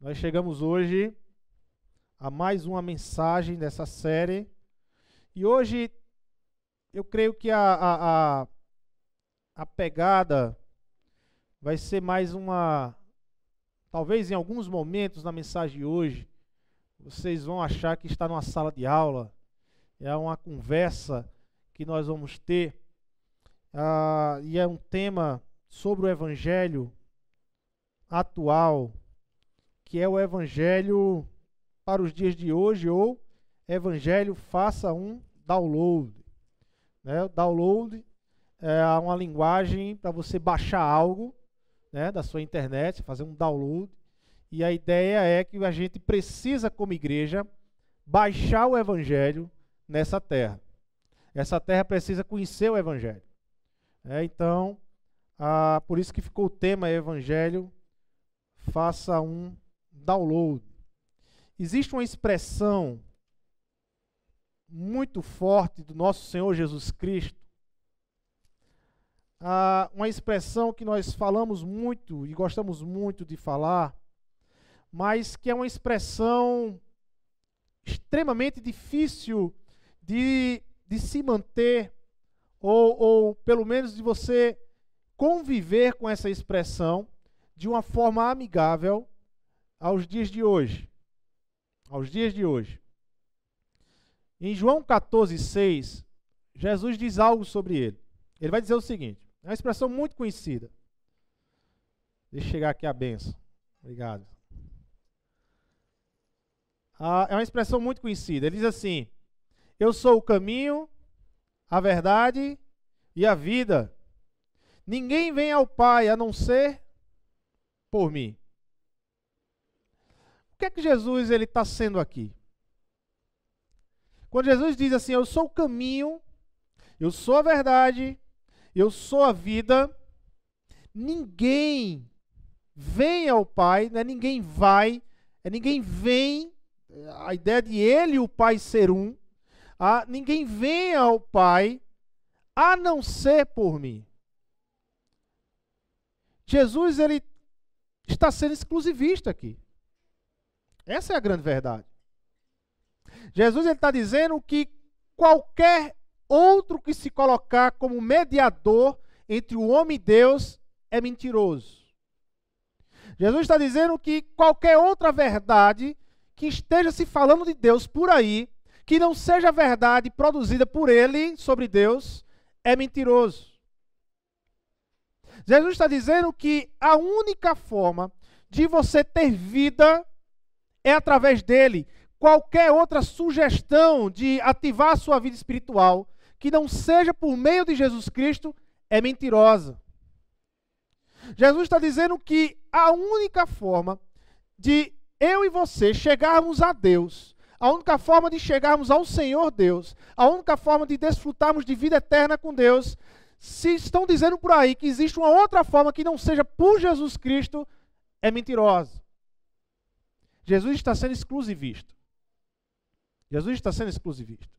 Nós chegamos hoje a mais uma mensagem dessa série. E hoje eu creio que a, a, a, a pegada vai ser mais uma. Talvez em alguns momentos na mensagem de hoje, vocês vão achar que está numa sala de aula, é uma conversa que nós vamos ter, ah, e é um tema sobre o Evangelho atual, que é o Evangelho para os dias de hoje, ou Evangelho faça um download. Né? O download é uma linguagem para você baixar algo né, da sua internet, fazer um download. E a ideia é que a gente precisa, como igreja, baixar o Evangelho nessa terra. Essa terra precisa conhecer o Evangelho. É, então, ah, por isso que ficou o tema Evangelho, faça um download. Existe uma expressão muito forte do nosso Senhor Jesus Cristo, ah, uma expressão que nós falamos muito e gostamos muito de falar, mas que é uma expressão extremamente difícil de, de se manter, ou, ou pelo menos de você conviver com essa expressão de uma forma amigável aos dias de hoje. Aos dias de hoje. Em João 14, 6, Jesus diz algo sobre ele. Ele vai dizer o seguinte: é uma expressão muito conhecida. Deixa eu chegar aqui a benção. Obrigado. Ah, é uma expressão muito conhecida. Ele diz assim: Eu sou o caminho, a verdade e a vida. Ninguém vem ao Pai a não ser por mim. Que é que Jesus ele está sendo aqui? Quando Jesus diz assim, eu sou o caminho, eu sou a verdade, eu sou a vida, ninguém vem ao Pai, né? ninguém vai, é ninguém vem, a ideia de ele e o Pai ser um, ah, ninguém vem ao Pai a não ser por mim. Jesus ele está sendo exclusivista aqui. Essa é a grande verdade. Jesus está dizendo que qualquer outro que se colocar como mediador entre o homem e Deus é mentiroso. Jesus está dizendo que qualquer outra verdade que esteja se falando de Deus por aí, que não seja verdade produzida por ele sobre Deus, é mentiroso. Jesus está dizendo que a única forma de você ter vida é através dele. Qualquer outra sugestão de ativar a sua vida espiritual que não seja por meio de Jesus Cristo é mentirosa. Jesus está dizendo que a única forma de eu e você chegarmos a Deus, a única forma de chegarmos ao Senhor Deus, a única forma de desfrutarmos de vida eterna com Deus, se estão dizendo por aí que existe uma outra forma que não seja por Jesus Cristo, é mentirosa. Jesus está sendo exclusivista. Jesus está sendo exclusivista.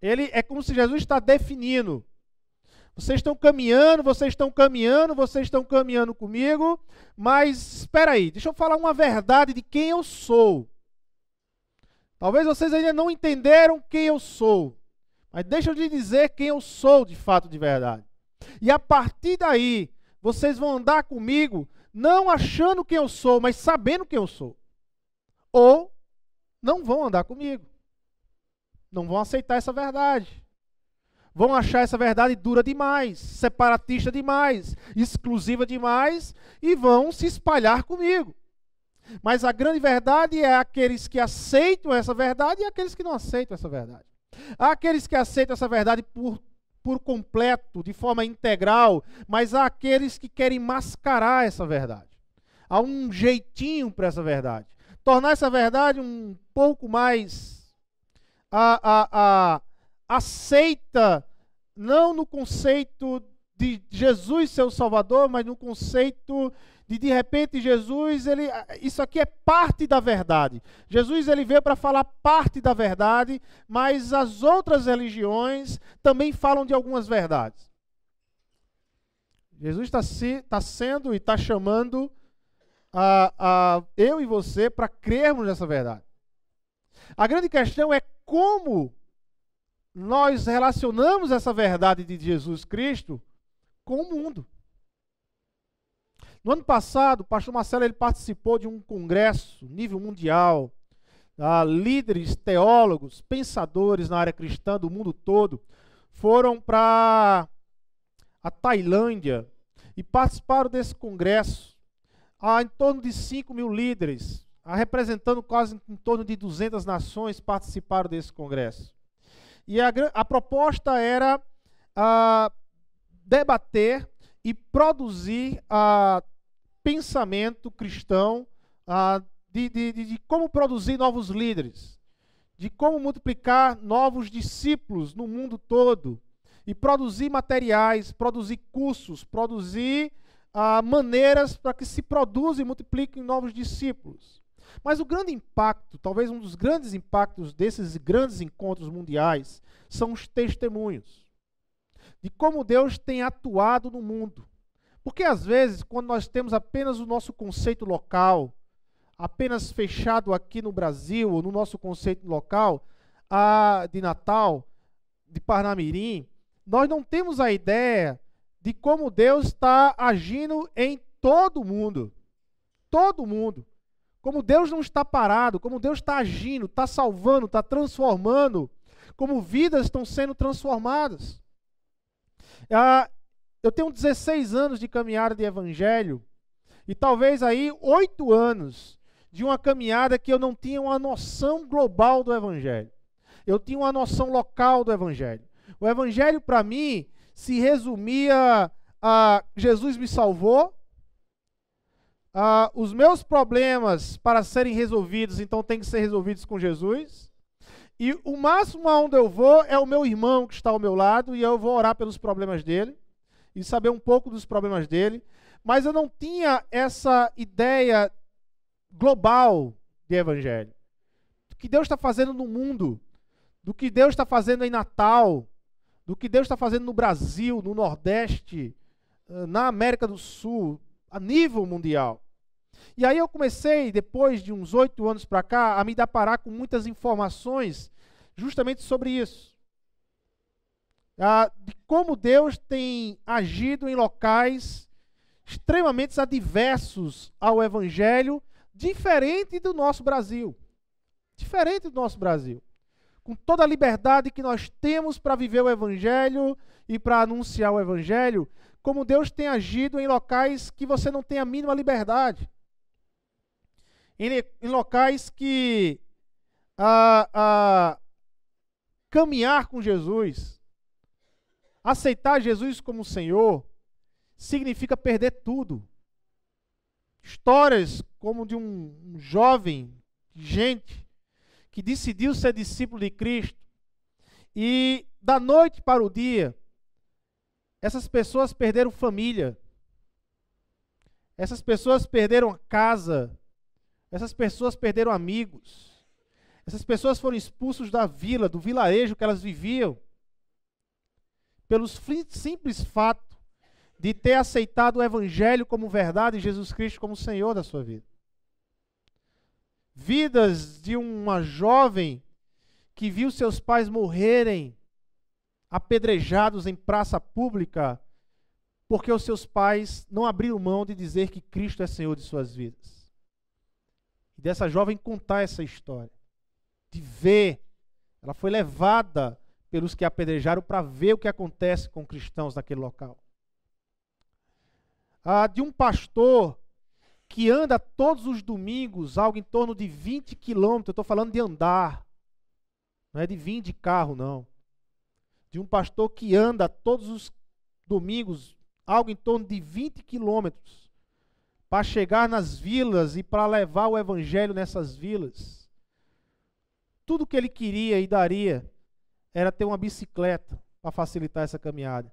Ele é como se Jesus está definindo. Vocês estão caminhando, vocês estão caminhando, vocês estão caminhando comigo, mas espera aí, deixa eu falar uma verdade de quem eu sou. Talvez vocês ainda não entenderam quem eu sou, mas deixa eu lhe dizer quem eu sou de fato, de verdade. E a partir daí, vocês vão andar comigo não achando quem eu sou, mas sabendo quem eu sou. Ou não vão andar comigo. Não vão aceitar essa verdade. Vão achar essa verdade dura demais, separatista demais, exclusiva demais e vão se espalhar comigo. Mas a grande verdade é aqueles que aceitam essa verdade e aqueles que não aceitam essa verdade. Há aqueles que aceitam essa verdade por por completo, de forma integral, mas há aqueles que querem mascarar essa verdade. Há um jeitinho para essa verdade. Tornar essa verdade um pouco mais a, a, a, aceita, não no conceito de Jesus ser o Salvador, mas no conceito de de repente Jesus, ele, isso aqui é parte da verdade. Jesus ele veio para falar parte da verdade, mas as outras religiões também falam de algumas verdades. Jesus está se, tá sendo e está chamando a, a eu e você para crermos nessa verdade. A grande questão é como nós relacionamos essa verdade de Jesus Cristo com o mundo. No ano passado, o pastor Marcelo ele participou de um congresso nível mundial, ah, líderes, teólogos, pensadores na área cristã do mundo todo foram para a Tailândia e participaram desse congresso. Há em torno de 5 mil líderes, representando quase em torno de 200 nações, participaram desse congresso. E a, a proposta era ah, debater e produzir ah, pensamento cristão ah, de, de, de como produzir novos líderes, de como multiplicar novos discípulos no mundo todo e produzir materiais, produzir cursos, produzir ah, maneiras para que se produza e multipliquem novos discípulos. Mas o grande impacto, talvez um dos grandes impactos desses grandes encontros mundiais, são os testemunhos de como Deus tem atuado no mundo. Porque às vezes, quando nós temos apenas o nosso conceito local, apenas fechado aqui no Brasil, ou no nosso conceito local, a, de Natal, de Parnamirim, nós não temos a ideia de como Deus está agindo em todo mundo. Todo mundo. Como Deus não está parado, como Deus está agindo, está salvando, está transformando, como vidas estão sendo transformadas. Ah, eu tenho 16 anos de caminhada de evangelho e talvez aí oito anos de uma caminhada que eu não tinha uma noção global do evangelho. Eu tinha uma noção local do evangelho. O evangelho para mim se resumia a Jesus me salvou, ah, os meus problemas para serem resolvidos, então tem que ser resolvidos com Jesus. E o máximo aonde eu vou é o meu irmão que está ao meu lado e eu vou orar pelos problemas dele e saber um pouco dos problemas dele. Mas eu não tinha essa ideia global de evangelho. Do que Deus está fazendo no mundo, do que Deus está fazendo em Natal, do que Deus está fazendo no Brasil, no Nordeste, na América do Sul, a nível mundial. E aí eu comecei, depois de uns oito anos para cá, a me deparar com muitas informações justamente sobre isso. Ah, de como Deus tem agido em locais extremamente adversos ao Evangelho, diferente do nosso Brasil. Diferente do nosso Brasil. Com toda a liberdade que nós temos para viver o Evangelho e para anunciar o Evangelho, como Deus tem agido em locais que você não tem a mínima liberdade em, em locais que caminhar com Jesus, aceitar Jesus como Senhor, significa perder tudo. Histórias como de um jovem, gente, que decidiu ser discípulo de Cristo, e da noite para o dia, essas pessoas perderam família, essas pessoas perderam casa, essas pessoas perderam amigos. Essas pessoas foram expulsos da vila, do vilarejo que elas viviam, pelo simples fato de ter aceitado o Evangelho como verdade e Jesus Cristo como Senhor da sua vida. Vidas de uma jovem que viu seus pais morrerem apedrejados em praça pública, porque os seus pais não abriram mão de dizer que Cristo é Senhor de suas vidas e dessa jovem contar essa história, de ver. Ela foi levada pelos que apedrejaram para ver o que acontece com cristãos naquele local. Ah, de um pastor que anda todos os domingos, algo em torno de 20 quilômetros, eu estou falando de andar, não é de vir de carro, não. De um pastor que anda todos os domingos, algo em torno de 20 quilômetros, para chegar nas vilas e para levar o evangelho nessas vilas. Tudo que ele queria e daria era ter uma bicicleta para facilitar essa caminhada.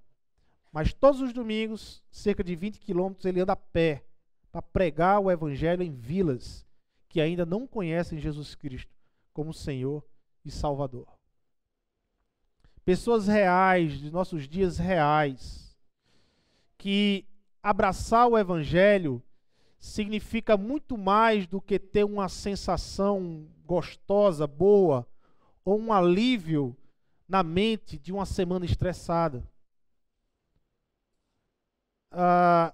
Mas todos os domingos, cerca de 20 quilômetros, ele anda a pé para pregar o evangelho em vilas que ainda não conhecem Jesus Cristo como Senhor e Salvador. Pessoas reais, de nossos dias reais, que abraçar o evangelho significa muito mais do que ter uma sensação gostosa, boa, ou um alívio na mente de uma semana estressada. Ah,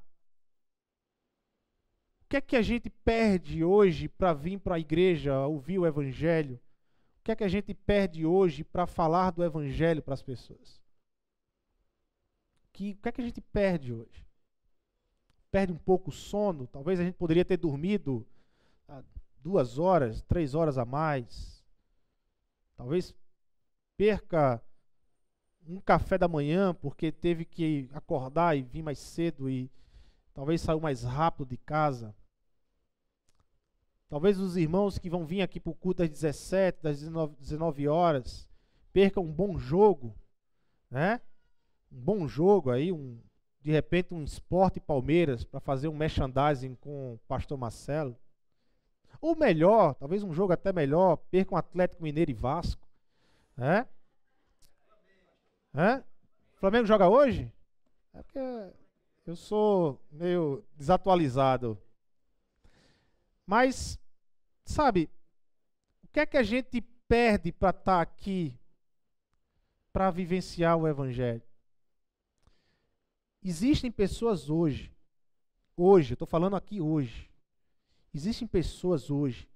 que é que a gente perde hoje para vir para a igreja ouvir o Evangelho? O que é que a gente perde hoje para falar do Evangelho para as pessoas? Que, o que é que a gente perde hoje? Perde um pouco o sono? Talvez a gente poderia ter dormido ah, duas horas, três horas a mais. Talvez perca um café da manhã porque teve que acordar e vir mais cedo e talvez saiu mais rápido de casa. Talvez os irmãos que vão vir aqui para o culto das 17, das 19, 19 horas, percam um bom jogo, né? Um bom jogo aí, um, de repente um esporte Palmeiras para fazer um merchandising com o pastor Marcelo. Ou melhor, talvez um jogo até melhor, percam um Atlético Mineiro e Vasco. Né? O Flamengo joga hoje? É porque eu sou meio desatualizado. Mas, sabe, o que é que a gente perde para estar tá aqui para vivenciar o Evangelho? Existem pessoas hoje, hoje, eu estou falando aqui hoje, existem pessoas hoje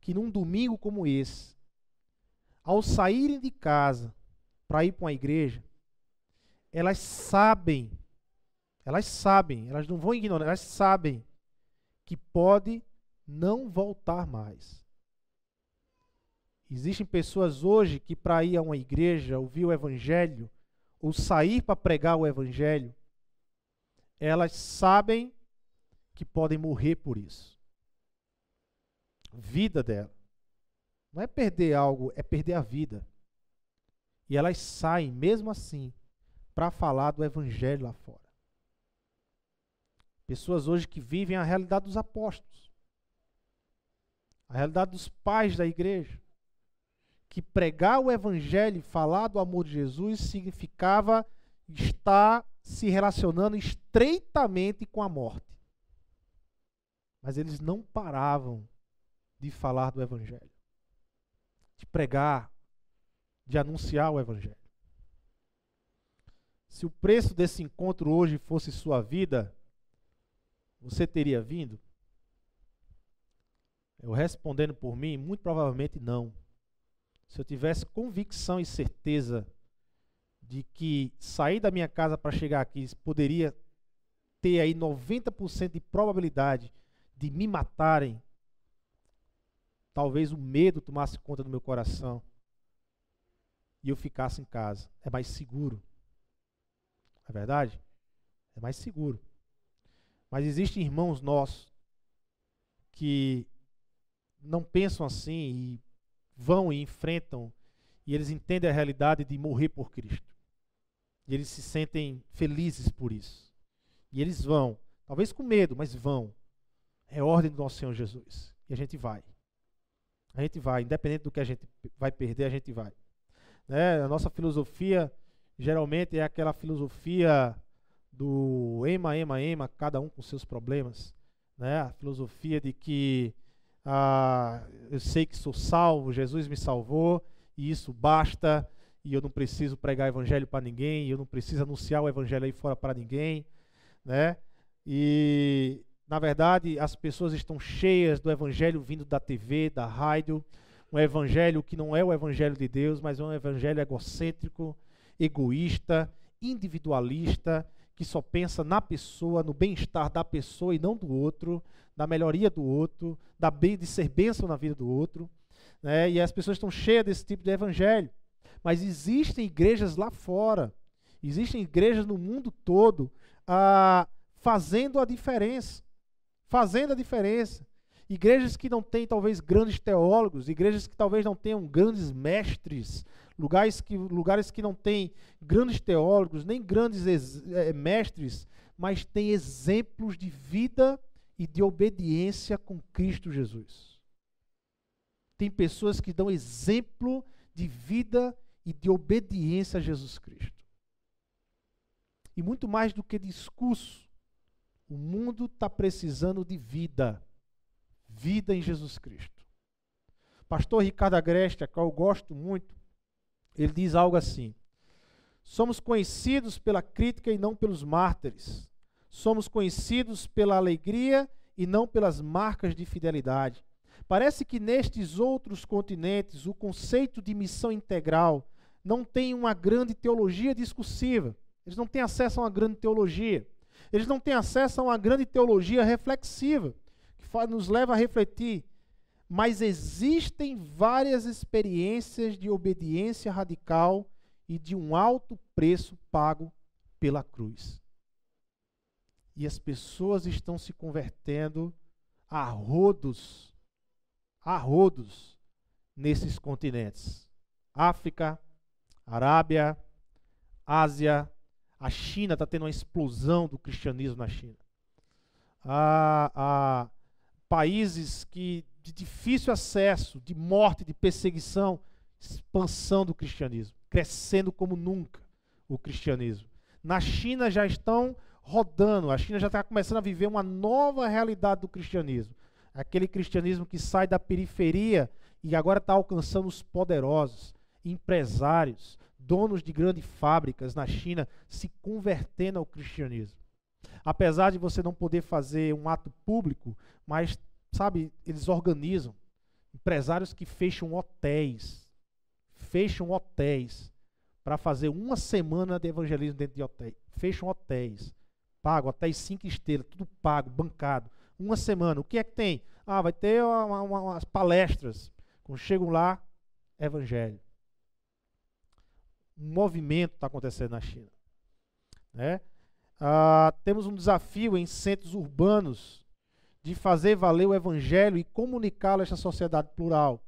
que num domingo como esse, ao saírem de casa para ir para uma igreja, elas sabem, elas sabem, elas não vão ignorar, elas sabem que pode não voltar mais. Existem pessoas hoje que, para ir a uma igreja, ouvir o Evangelho, ou sair para pregar o Evangelho, elas sabem que podem morrer por isso. Vida dela. Não é perder algo, é perder a vida. E elas saem, mesmo assim, para falar do Evangelho lá fora. Pessoas hoje que vivem a realidade dos apóstolos a realidade dos pais da igreja, que pregar o evangelho, falar do amor de Jesus, significava estar se relacionando estreitamente com a morte. Mas eles não paravam de falar do evangelho, de pregar, de anunciar o evangelho. Se o preço desse encontro hoje fosse sua vida, você teria vindo? Eu respondendo por mim, muito provavelmente não. Se eu tivesse convicção e certeza de que sair da minha casa para chegar aqui poderia ter aí 90% de probabilidade de me matarem, talvez o medo tomasse conta do meu coração e eu ficasse em casa. É mais seguro. Não é verdade? É mais seguro. Mas existem irmãos nossos que não pensam assim e vão e enfrentam e eles entendem a realidade de morrer por Cristo. E eles se sentem felizes por isso. E eles vão, talvez com medo, mas vão. É ordem do nosso Senhor Jesus. E a gente vai. A gente vai, independente do que a gente vai perder, a gente vai. Né? A nossa filosofia geralmente é aquela filosofia do ema, ema, ema, cada um com seus problemas. Né? A filosofia de que ah, eu sei que sou salvo, Jesus me salvou, e isso basta, e eu não preciso pregar evangelho para ninguém, eu não preciso anunciar o evangelho aí fora para ninguém, né? E na verdade, as pessoas estão cheias do evangelho vindo da TV, da rádio, um evangelho que não é o evangelho de Deus, mas é um evangelho egocêntrico, egoísta, individualista, que só pensa na pessoa, no bem-estar da pessoa e não do outro, da melhoria do outro, da de ser bênção na vida do outro. Né? E as pessoas estão cheias desse tipo de evangelho. Mas existem igrejas lá fora, existem igrejas no mundo todo ah, fazendo a diferença. Fazendo a diferença. Igrejas que não têm talvez grandes teólogos, igrejas que talvez não tenham grandes mestres, lugares que, lugares que não têm grandes teólogos, nem grandes é, mestres, mas têm exemplos de vida e de obediência com Cristo Jesus. Tem pessoas que dão exemplo de vida e de obediência a Jesus Cristo. E muito mais do que discurso, O mundo está precisando de vida. Vida em Jesus Cristo. Pastor Ricardo Agreste, a qual eu gosto muito, ele diz algo assim: Somos conhecidos pela crítica e não pelos mártires. Somos conhecidos pela alegria e não pelas marcas de fidelidade. Parece que nestes outros continentes o conceito de missão integral não tem uma grande teologia discursiva. Eles não têm acesso a uma grande teologia. Eles não têm acesso a uma grande teologia reflexiva, que nos leva a refletir. Mas existem várias experiências de obediência radical e de um alto preço pago pela cruz. E as pessoas estão se convertendo a rodos, a rodos nesses continentes. África, Arábia, Ásia, a China está tendo uma explosão do cristianismo na China. A, países que de difícil acesso, de morte, de perseguição, expansão do cristianismo, crescendo como nunca o cristianismo. Na China já estão rodando, a China já está começando a viver uma nova realidade do cristianismo. Aquele cristianismo que sai da periferia e agora está alcançando os poderosos, empresários, donos de grandes fábricas na China se convertendo ao cristianismo. Apesar de você não poder fazer um ato público, mas, sabe, eles organizam empresários que fecham hotéis, fecham hotéis para fazer uma semana de evangelismo dentro de hotéis. Fecham hotéis, pago, hotéis cinco estrelas, tudo pago, bancado. Uma semana. O que é que tem? Ah, vai ter uma, uma, umas palestras. Quando chegam lá, evangelho um movimento está acontecendo na China. Né? Ah, temos um desafio em centros urbanos de fazer valer o evangelho e comunicá-lo a esta sociedade plural.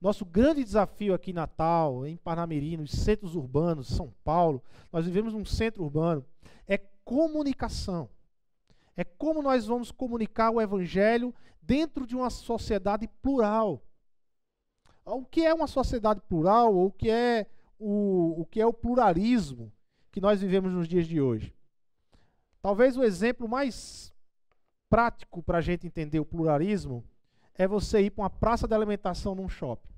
Nosso grande desafio aqui em Natal, em Parnamirim, nos centros urbanos, São Paulo, nós vivemos num centro urbano, é comunicação. É como nós vamos comunicar o evangelho dentro de uma sociedade plural. O que é uma sociedade plural, ou o que é o, o que é o pluralismo que nós vivemos nos dias de hoje. Talvez o exemplo mais prático para a gente entender o pluralismo é você ir para uma praça de alimentação num shopping.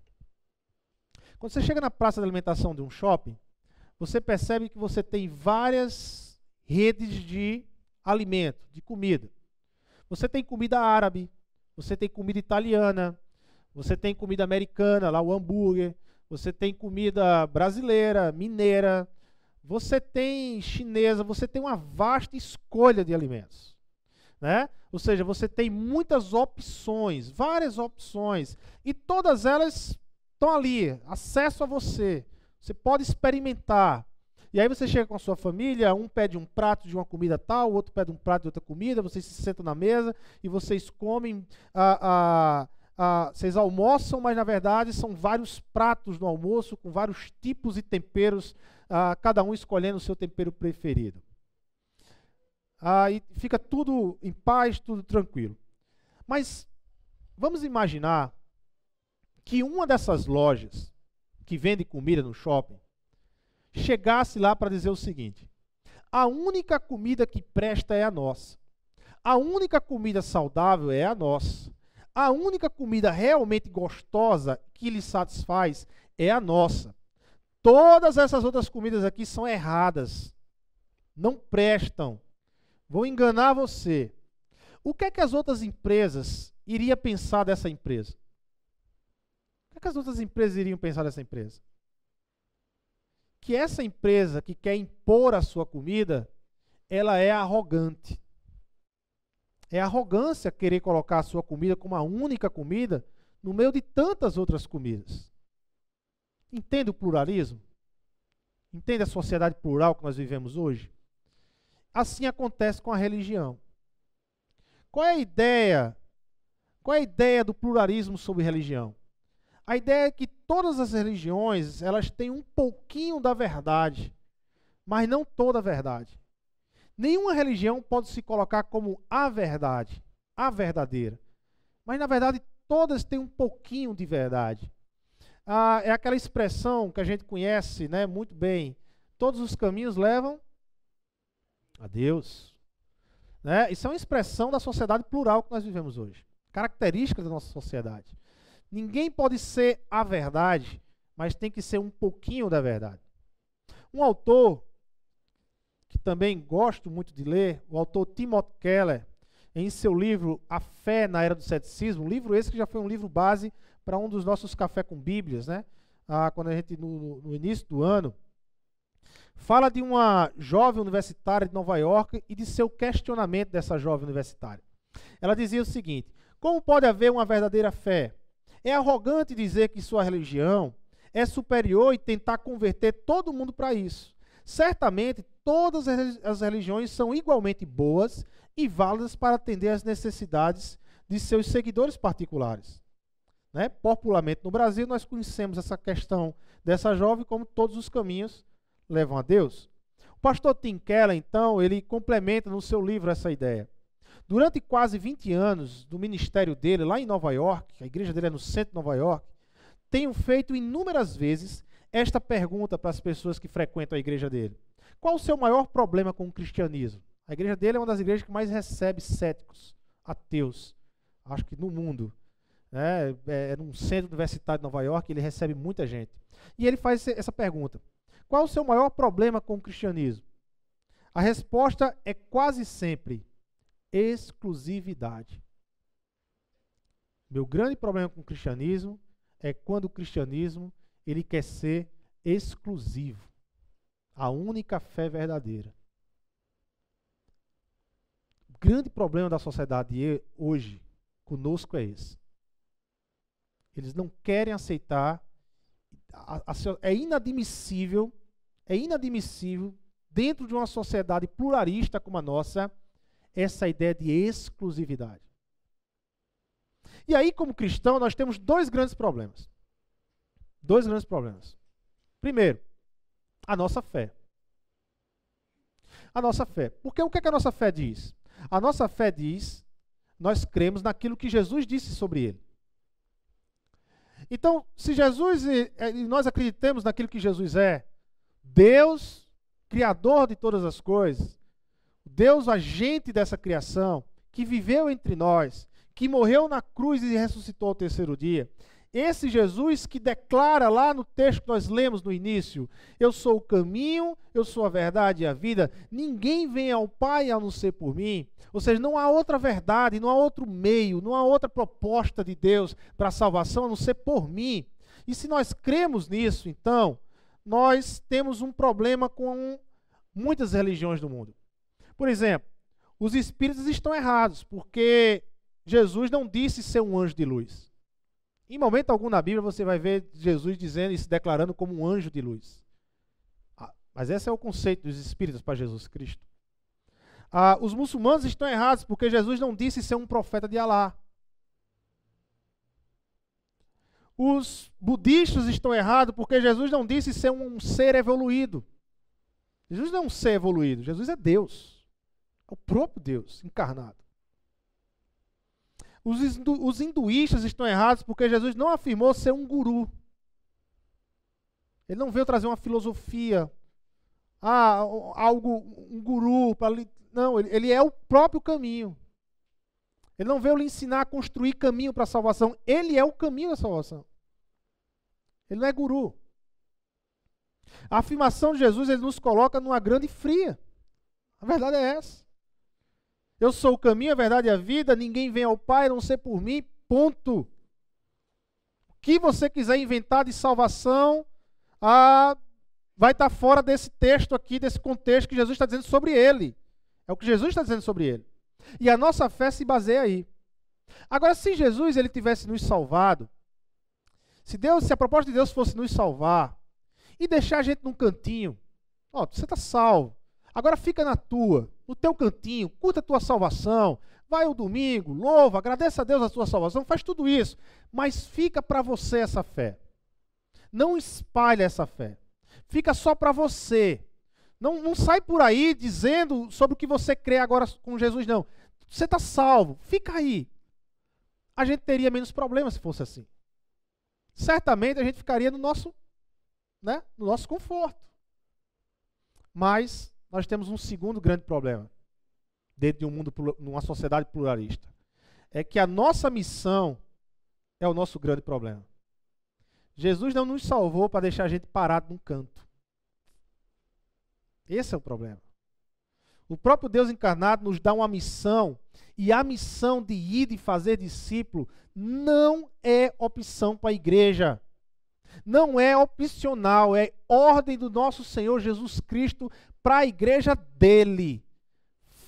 Quando você chega na praça de alimentação de um shopping, você percebe que você tem várias redes de alimento, de comida. Você tem comida árabe, você tem comida italiana, você tem comida americana, lá o hambúrguer, você tem comida brasileira, mineira, você tem chinesa, você tem uma vasta escolha de alimentos. Né? Ou seja, você tem muitas opções, várias opções, e todas elas estão ali, acesso a você. Você pode experimentar. E aí você chega com a sua família, um pede um prato de uma comida tal, o outro pede um prato de outra comida, vocês se sentam na mesa e vocês comem a, a ah, vocês almoçam, mas na verdade são vários pratos no almoço, com vários tipos e temperos, ah, cada um escolhendo o seu tempero preferido. Ah, e fica tudo em paz, tudo tranquilo. Mas vamos imaginar que uma dessas lojas que vende comida no shopping chegasse lá para dizer o seguinte: a única comida que presta é a nossa. A única comida saudável é a nossa. A única comida realmente gostosa que lhe satisfaz é a nossa. Todas essas outras comidas aqui são erradas. Não prestam. Vão enganar você. O que é que as outras empresas iriam pensar dessa empresa? O que é que as outras empresas iriam pensar dessa empresa? Que essa empresa que quer impor a sua comida, ela é arrogante. É arrogância querer colocar a sua comida como a única comida no meio de tantas outras comidas. Entende o pluralismo? Entende a sociedade plural que nós vivemos hoje? Assim acontece com a religião. Qual é a ideia? Qual é a ideia do pluralismo sobre religião? A ideia é que todas as religiões, elas têm um pouquinho da verdade, mas não toda a verdade. Nenhuma religião pode se colocar como a verdade, a verdadeira. Mas, na verdade, todas têm um pouquinho de verdade. Ah, é aquela expressão que a gente conhece né, muito bem. Todos os caminhos levam a Deus. Né? Isso é uma expressão da sociedade plural que nós vivemos hoje. Característica da nossa sociedade. Ninguém pode ser a verdade, mas tem que ser um pouquinho da verdade. Um autor que também gosto muito de ler, o autor Timothy Keller, em seu livro A Fé na Era do Ceticismo, um livro esse que já foi um livro base para um dos nossos café com Bíblias, né? Ah, quando a gente no, no início do ano fala de uma jovem universitária de Nova York e de seu questionamento dessa jovem universitária. Ela dizia o seguinte: Como pode haver uma verdadeira fé? É arrogante dizer que sua religião é superior e tentar converter todo mundo para isso. Certamente, todas as religiões são igualmente boas e válidas para atender às necessidades de seus seguidores particulares. Né? Popularmente no Brasil, nós conhecemos essa questão dessa jovem como todos os caminhos levam a Deus. O pastor Tim Keller, então, ele complementa no seu livro essa ideia. Durante quase 20 anos do ministério dele lá em Nova York, a igreja dele é no centro de Nova York, tenho feito inúmeras vezes esta pergunta para as pessoas que frequentam a igreja dele: Qual o seu maior problema com o cristianismo? A igreja dele é uma das igrejas que mais recebe céticos, ateus, acho que no mundo. Né? É, é num centro universitário de Nova York, ele recebe muita gente. E ele faz essa pergunta: Qual o seu maior problema com o cristianismo? A resposta é quase sempre exclusividade. Meu grande problema com o cristianismo é quando o cristianismo ele quer ser exclusivo, a única fé verdadeira. O grande problema da sociedade hoje conosco é esse. Eles não querem aceitar, é inadmissível, é inadmissível dentro de uma sociedade pluralista como a nossa, essa ideia de exclusividade. E aí, como cristão, nós temos dois grandes problemas. Dois grandes problemas. Primeiro, a nossa fé. A nossa fé. Porque o que, é que a nossa fé diz? A nossa fé diz, nós cremos naquilo que Jesus disse sobre ele. Então, se Jesus e nós acreditamos naquilo que Jesus é, Deus, Criador de todas as coisas, Deus, agente dessa criação, que viveu entre nós, que morreu na cruz e ressuscitou ao terceiro dia. Esse Jesus que declara lá no texto que nós lemos no início: Eu sou o caminho, eu sou a verdade e a vida, ninguém vem ao Pai a não ser por mim. Ou seja, não há outra verdade, não há outro meio, não há outra proposta de Deus para a salvação a não ser por mim. E se nós cremos nisso, então, nós temos um problema com muitas religiões do mundo. Por exemplo, os espíritos estão errados, porque Jesus não disse ser um anjo de luz. Em momento algum na Bíblia você vai ver Jesus dizendo e se declarando como um anjo de luz. Ah, mas esse é o conceito dos espíritos para Jesus Cristo. Ah, os muçulmanos estão errados porque Jesus não disse ser um profeta de Alá. Os budistas estão errados porque Jesus não disse ser um ser evoluído. Jesus não é um ser evoluído, Jesus é Deus. É o próprio Deus encarnado. Os, hindu, os hinduístas estão errados porque Jesus não afirmou ser um guru. Ele não veio trazer uma filosofia, ah, algo, um guru não, ele, ele é o próprio caminho. Ele não veio lhe ensinar a construir caminho para a salvação. Ele é o caminho da salvação. Ele não é guru. A afirmação de Jesus ele nos coloca numa grande fria. A verdade é essa. Eu sou o caminho, a verdade e a vida, ninguém vem ao Pai a não ser por mim, ponto. O que você quiser inventar de salvação, ah, vai estar fora desse texto aqui, desse contexto que Jesus está dizendo sobre ele. É o que Jesus está dizendo sobre ele. E a nossa fé se baseia aí. Agora, se Jesus ele tivesse nos salvado, se Deus, se a proposta de Deus fosse nos salvar e deixar a gente num cantinho, ó, você está salvo. Agora fica na tua, no teu cantinho, curta a tua salvação, vai ao domingo, louva, agradece a Deus a tua salvação, faz tudo isso, mas fica para você essa fé. Não espalha essa fé. Fica só para você. Não, não sai por aí dizendo sobre o que você crê agora com Jesus, não. Você está salvo, fica aí. A gente teria menos problemas se fosse assim. Certamente a gente ficaria no nosso, né, no nosso conforto. Mas nós temos um segundo grande problema. dentro de um mundo, numa sociedade pluralista, é que a nossa missão é o nosso grande problema. Jesus não nos salvou para deixar a gente parado num canto. Esse é o problema. O próprio Deus encarnado nos dá uma missão, e a missão de ir e fazer discípulo não é opção para a igreja. Não é opcional, é ordem do nosso Senhor Jesus Cristo para a igreja dele.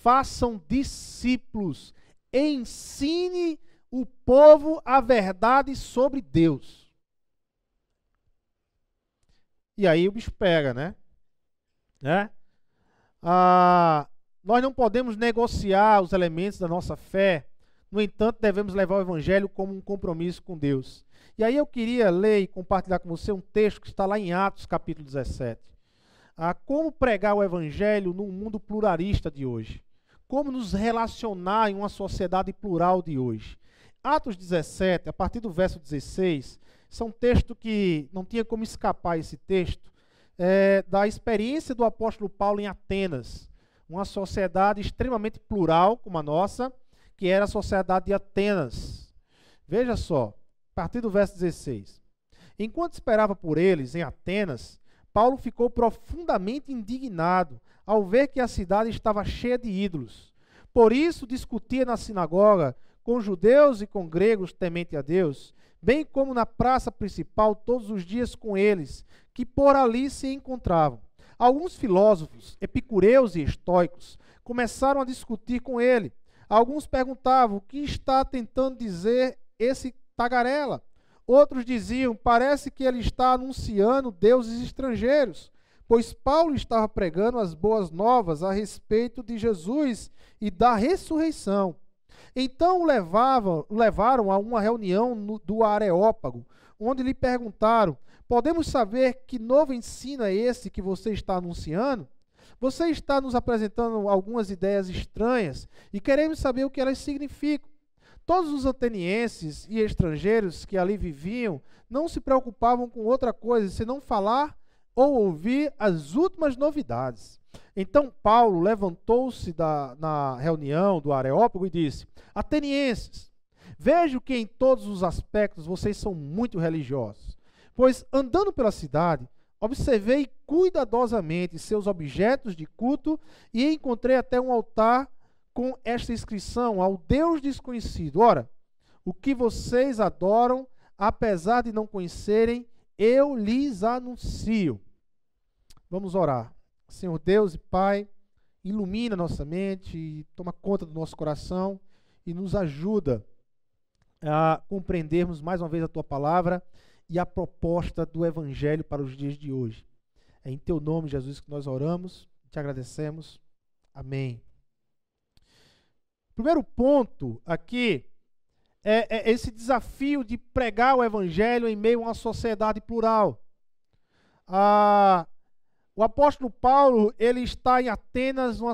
Façam discípulos, ensine o povo a verdade sobre Deus. E aí o bicho pega, né? né? Ah, nós não podemos negociar os elementos da nossa fé, no entanto, devemos levar o Evangelho como um compromisso com Deus. E aí eu queria ler e compartilhar com você um texto que está lá em Atos, capítulo 17. Ah, como pregar o Evangelho num mundo pluralista de hoje? Como nos relacionar em uma sociedade plural de hoje? Atos 17, a partir do verso 16, são texto que não tinha como escapar esse texto, é, da experiência do apóstolo Paulo em Atenas, uma sociedade extremamente plural como a nossa, que era a sociedade de Atenas. Veja só, a partir do verso 16. Enquanto esperava por eles em Atenas, Paulo ficou profundamente indignado ao ver que a cidade estava cheia de ídolos. Por isso discutia na sinagoga com judeus e com gregos temente a Deus, bem como na praça principal todos os dias com eles, que por ali se encontravam. Alguns filósofos, epicureus e estoicos, começaram a discutir com ele. Alguns perguntavam o que está tentando dizer esse tagarela. Outros diziam: parece que ele está anunciando deuses estrangeiros, pois Paulo estava pregando as boas novas a respeito de Jesus e da ressurreição. Então o levavam, levaram a uma reunião no, do Areópago, onde lhe perguntaram: Podemos saber que novo ensino é esse que você está anunciando? Você está nos apresentando algumas ideias estranhas e queremos saber o que elas significam. Todos os atenienses e estrangeiros que ali viviam não se preocupavam com outra coisa senão falar ou ouvir as últimas novidades. Então Paulo levantou-se na reunião do Areópago e disse: Atenienses, vejo que em todos os aspectos vocês são muito religiosos. Pois andando pela cidade, observei cuidadosamente seus objetos de culto e encontrei até um altar com esta inscrição: Ao Deus desconhecido. Ora, o que vocês adoram, apesar de não conhecerem, eu lhes anuncio. Vamos orar. Senhor Deus e Pai, ilumina nossa mente, toma conta do nosso coração e nos ajuda a compreendermos mais uma vez a tua palavra e a proposta do Evangelho para os dias de hoje. É em teu nome, Jesus, que nós oramos, te agradecemos. Amém. Primeiro ponto aqui é, é, esse desafio de pregar o Evangelho em meio a uma sociedade plural. Ah, o apóstolo Paulo ele está em Atenas, uma,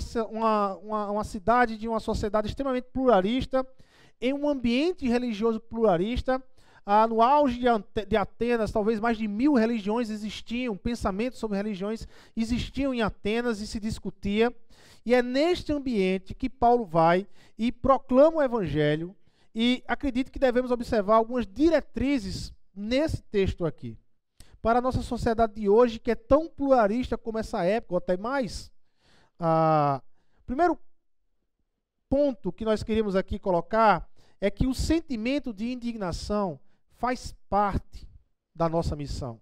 uma, uma cidade de uma sociedade extremamente pluralista, em um ambiente religioso pluralista ah, no auge de Atenas, talvez mais de mil religiões existiam, pensamentos sobre religiões existiam em Atenas e se discutia. E é neste ambiente que Paulo vai e proclama o evangelho. E acredito que devemos observar algumas diretrizes nesse texto aqui. Para a nossa sociedade de hoje, que é tão pluralista como essa época, ou até mais. Ah, primeiro ponto que nós queríamos aqui colocar é que o sentimento de indignação faz parte da nossa missão.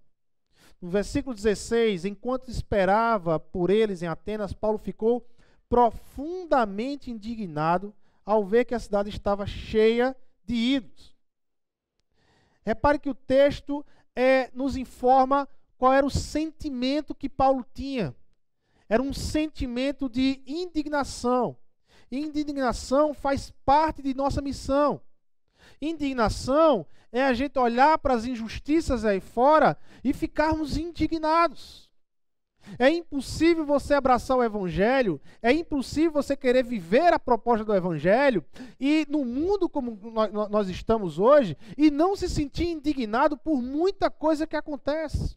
No versículo 16, enquanto esperava por eles em Atenas, Paulo ficou profundamente indignado ao ver que a cidade estava cheia de ídolos. Repare que o texto é, nos informa qual era o sentimento que Paulo tinha. Era um sentimento de indignação. indignação faz parte de nossa missão. Indignação é a gente olhar para as injustiças aí fora e ficarmos indignados. É impossível você abraçar o Evangelho, é impossível você querer viver a proposta do Evangelho e no mundo como nós estamos hoje e não se sentir indignado por muita coisa que acontece.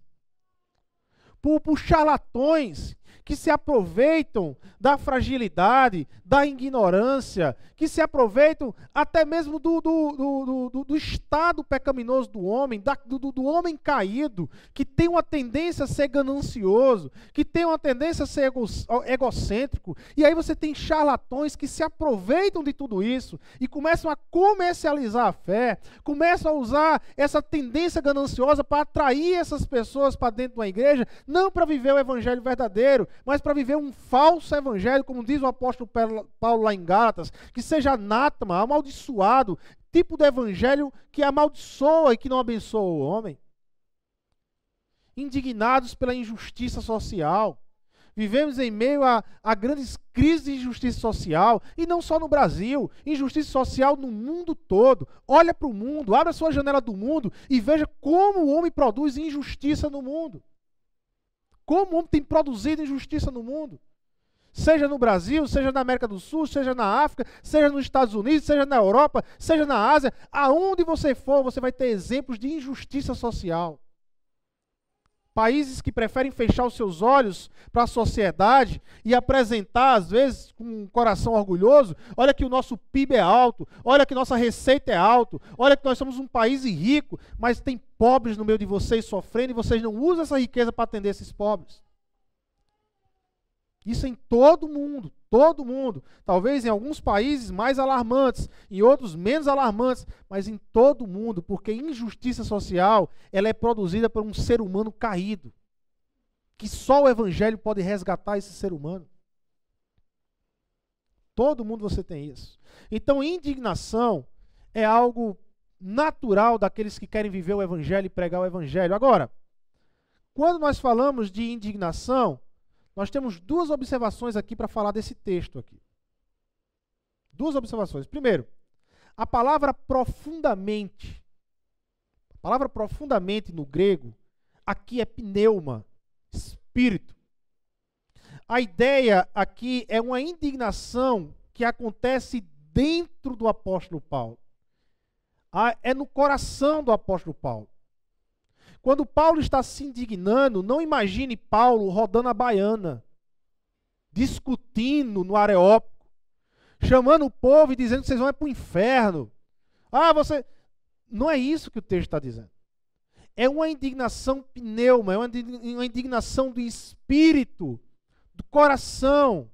Por, por charlatões que se aproveitam da fragilidade, da ignorância, que se aproveitam até mesmo do, do, do, do, do estado pecaminoso do homem, da, do, do homem caído, que tem uma tendência a ser ganancioso, que tem uma tendência a ser ego, egocêntrico. E aí você tem charlatões que se aproveitam de tudo isso e começam a comercializar a fé, começam a usar essa tendência gananciosa para atrair essas pessoas para dentro de uma igreja, não para viver o evangelho verdadeiro, mas para viver um falso evangelho, como diz o apóstolo Paulo lá em Gálatas, que seja anátema, amaldiçoado, tipo de evangelho que amaldiçoa e que não abençoa o homem. Indignados pela injustiça social. Vivemos em meio a, a, grandes crises de injustiça social, e não só no Brasil, injustiça social no mundo todo. Olha para o mundo, abra sua janela do mundo e veja como o homem produz injustiça no mundo. Como o homem tem produzido injustiça no mundo. Seja no Brasil, seja na América do Sul, seja na África, seja nos Estados Unidos, seja na Europa, seja na Ásia, aonde você for, você vai ter exemplos de injustiça social. Países que preferem fechar os seus olhos para a sociedade e apresentar, às vezes, com um coração orgulhoso: olha que o nosso PIB é alto, olha que nossa receita é alta, olha que nós somos um país rico, mas tem pobres no meio de vocês sofrendo e vocês não usam essa riqueza para atender esses pobres. Isso em todo mundo, todo mundo. Talvez em alguns países mais alarmantes, em outros menos alarmantes, mas em todo mundo, porque injustiça social, ela é produzida por um ser humano caído. Que só o evangelho pode resgatar esse ser humano. Todo mundo você tem isso. Então, indignação é algo natural daqueles que querem viver o evangelho e pregar o evangelho. Agora, quando nós falamos de indignação, nós temos duas observações aqui para falar desse texto aqui. Duas observações. Primeiro, a palavra profundamente. A palavra profundamente no grego aqui é pneuma, espírito. A ideia aqui é uma indignação que acontece dentro do apóstolo Paulo. É no coração do apóstolo Paulo. Quando Paulo está se indignando, não imagine Paulo rodando a baiana, discutindo no Areópago, chamando o povo e dizendo que vocês vão para o inferno. Ah, você. Não é isso que o texto está dizendo. É uma indignação pneuma, é uma indignação do espírito, do coração.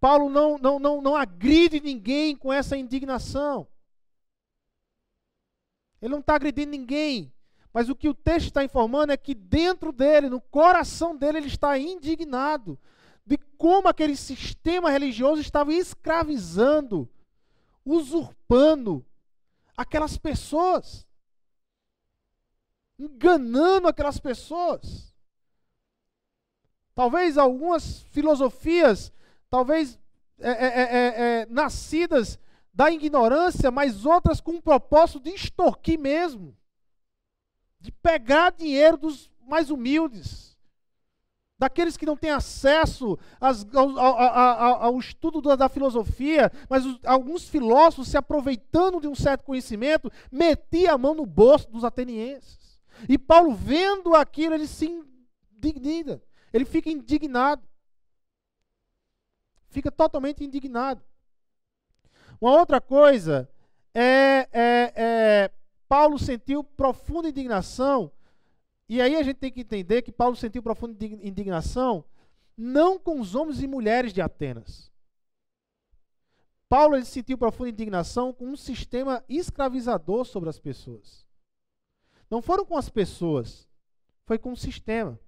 Paulo não, não, não, não agride ninguém com essa indignação. Ele não está agredindo ninguém. Mas o que o texto está informando é que dentro dele, no coração dele, ele está indignado de como aquele sistema religioso estava escravizando, usurpando aquelas pessoas, enganando aquelas pessoas. Talvez algumas filosofias, talvez é, é, é, é nascidas da ignorância, mas outras com o propósito de extorquir mesmo de pegar dinheiro dos mais humildes, daqueles que não têm acesso às, ao, ao, ao, ao, estudo da, da filosofia, mas os, alguns filósofos, se aproveitando de um certo conhecimento, metiam a mão no bolso dos atenienses. E Paulo, vendo aquilo, ele se indigna, ele fica indignado. Fica totalmente indignado. Uma outra coisa é, é, é Paulo sentiu profunda indignação, e aí a gente tem que entender que Paulo sentiu profunda indignação não com os homens e mulheres de Atenas. Paulo ele sentiu profunda indignação com um sistema escravizador sobre as pessoas. Não foram com as pessoas, foi com o sistema.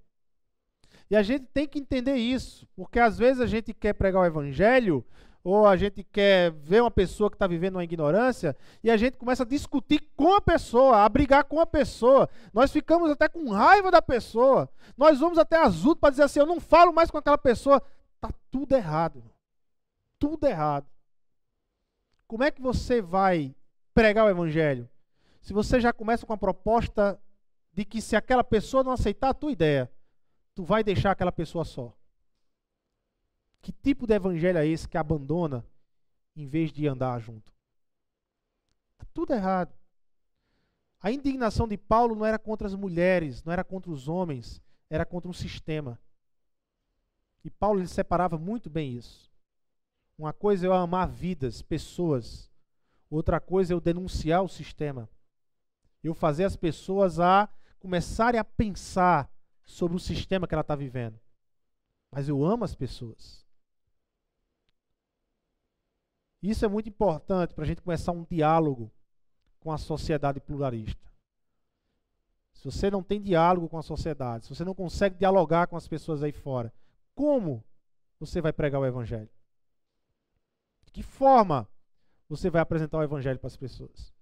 E a gente tem que entender isso, porque às vezes a gente quer pregar o evangelho ou a gente quer ver uma pessoa que está vivendo uma ignorância e a gente começa a discutir com a pessoa, a brigar com a pessoa. Nós ficamos até com raiva da pessoa. Nós vamos até azul para dizer assim: eu não falo mais com aquela pessoa. Está tudo errado. Tudo errado. Como é que você vai pregar o evangelho? Se você já começa com a proposta de que se aquela pessoa não aceitar a tua ideia, tu vai deixar aquela pessoa só. Que tipo de evangelho é esse que abandona em vez de andar junto? Está tudo errado. A indignação de Paulo não era contra as mulheres, não era contra os homens, era contra um sistema. E Paulo ele separava muito bem isso. Uma coisa é eu amar vidas, pessoas. Outra coisa é eu denunciar o sistema. Eu fazer as pessoas a começarem a pensar sobre o sistema que ela está vivendo. Mas eu amo as pessoas. Isso é muito importante para a gente começar um diálogo com a sociedade pluralista. Se você não tem diálogo com a sociedade, se você não consegue dialogar com as pessoas aí fora, como você vai pregar o evangelho? De que forma você vai apresentar o evangelho para as pessoas?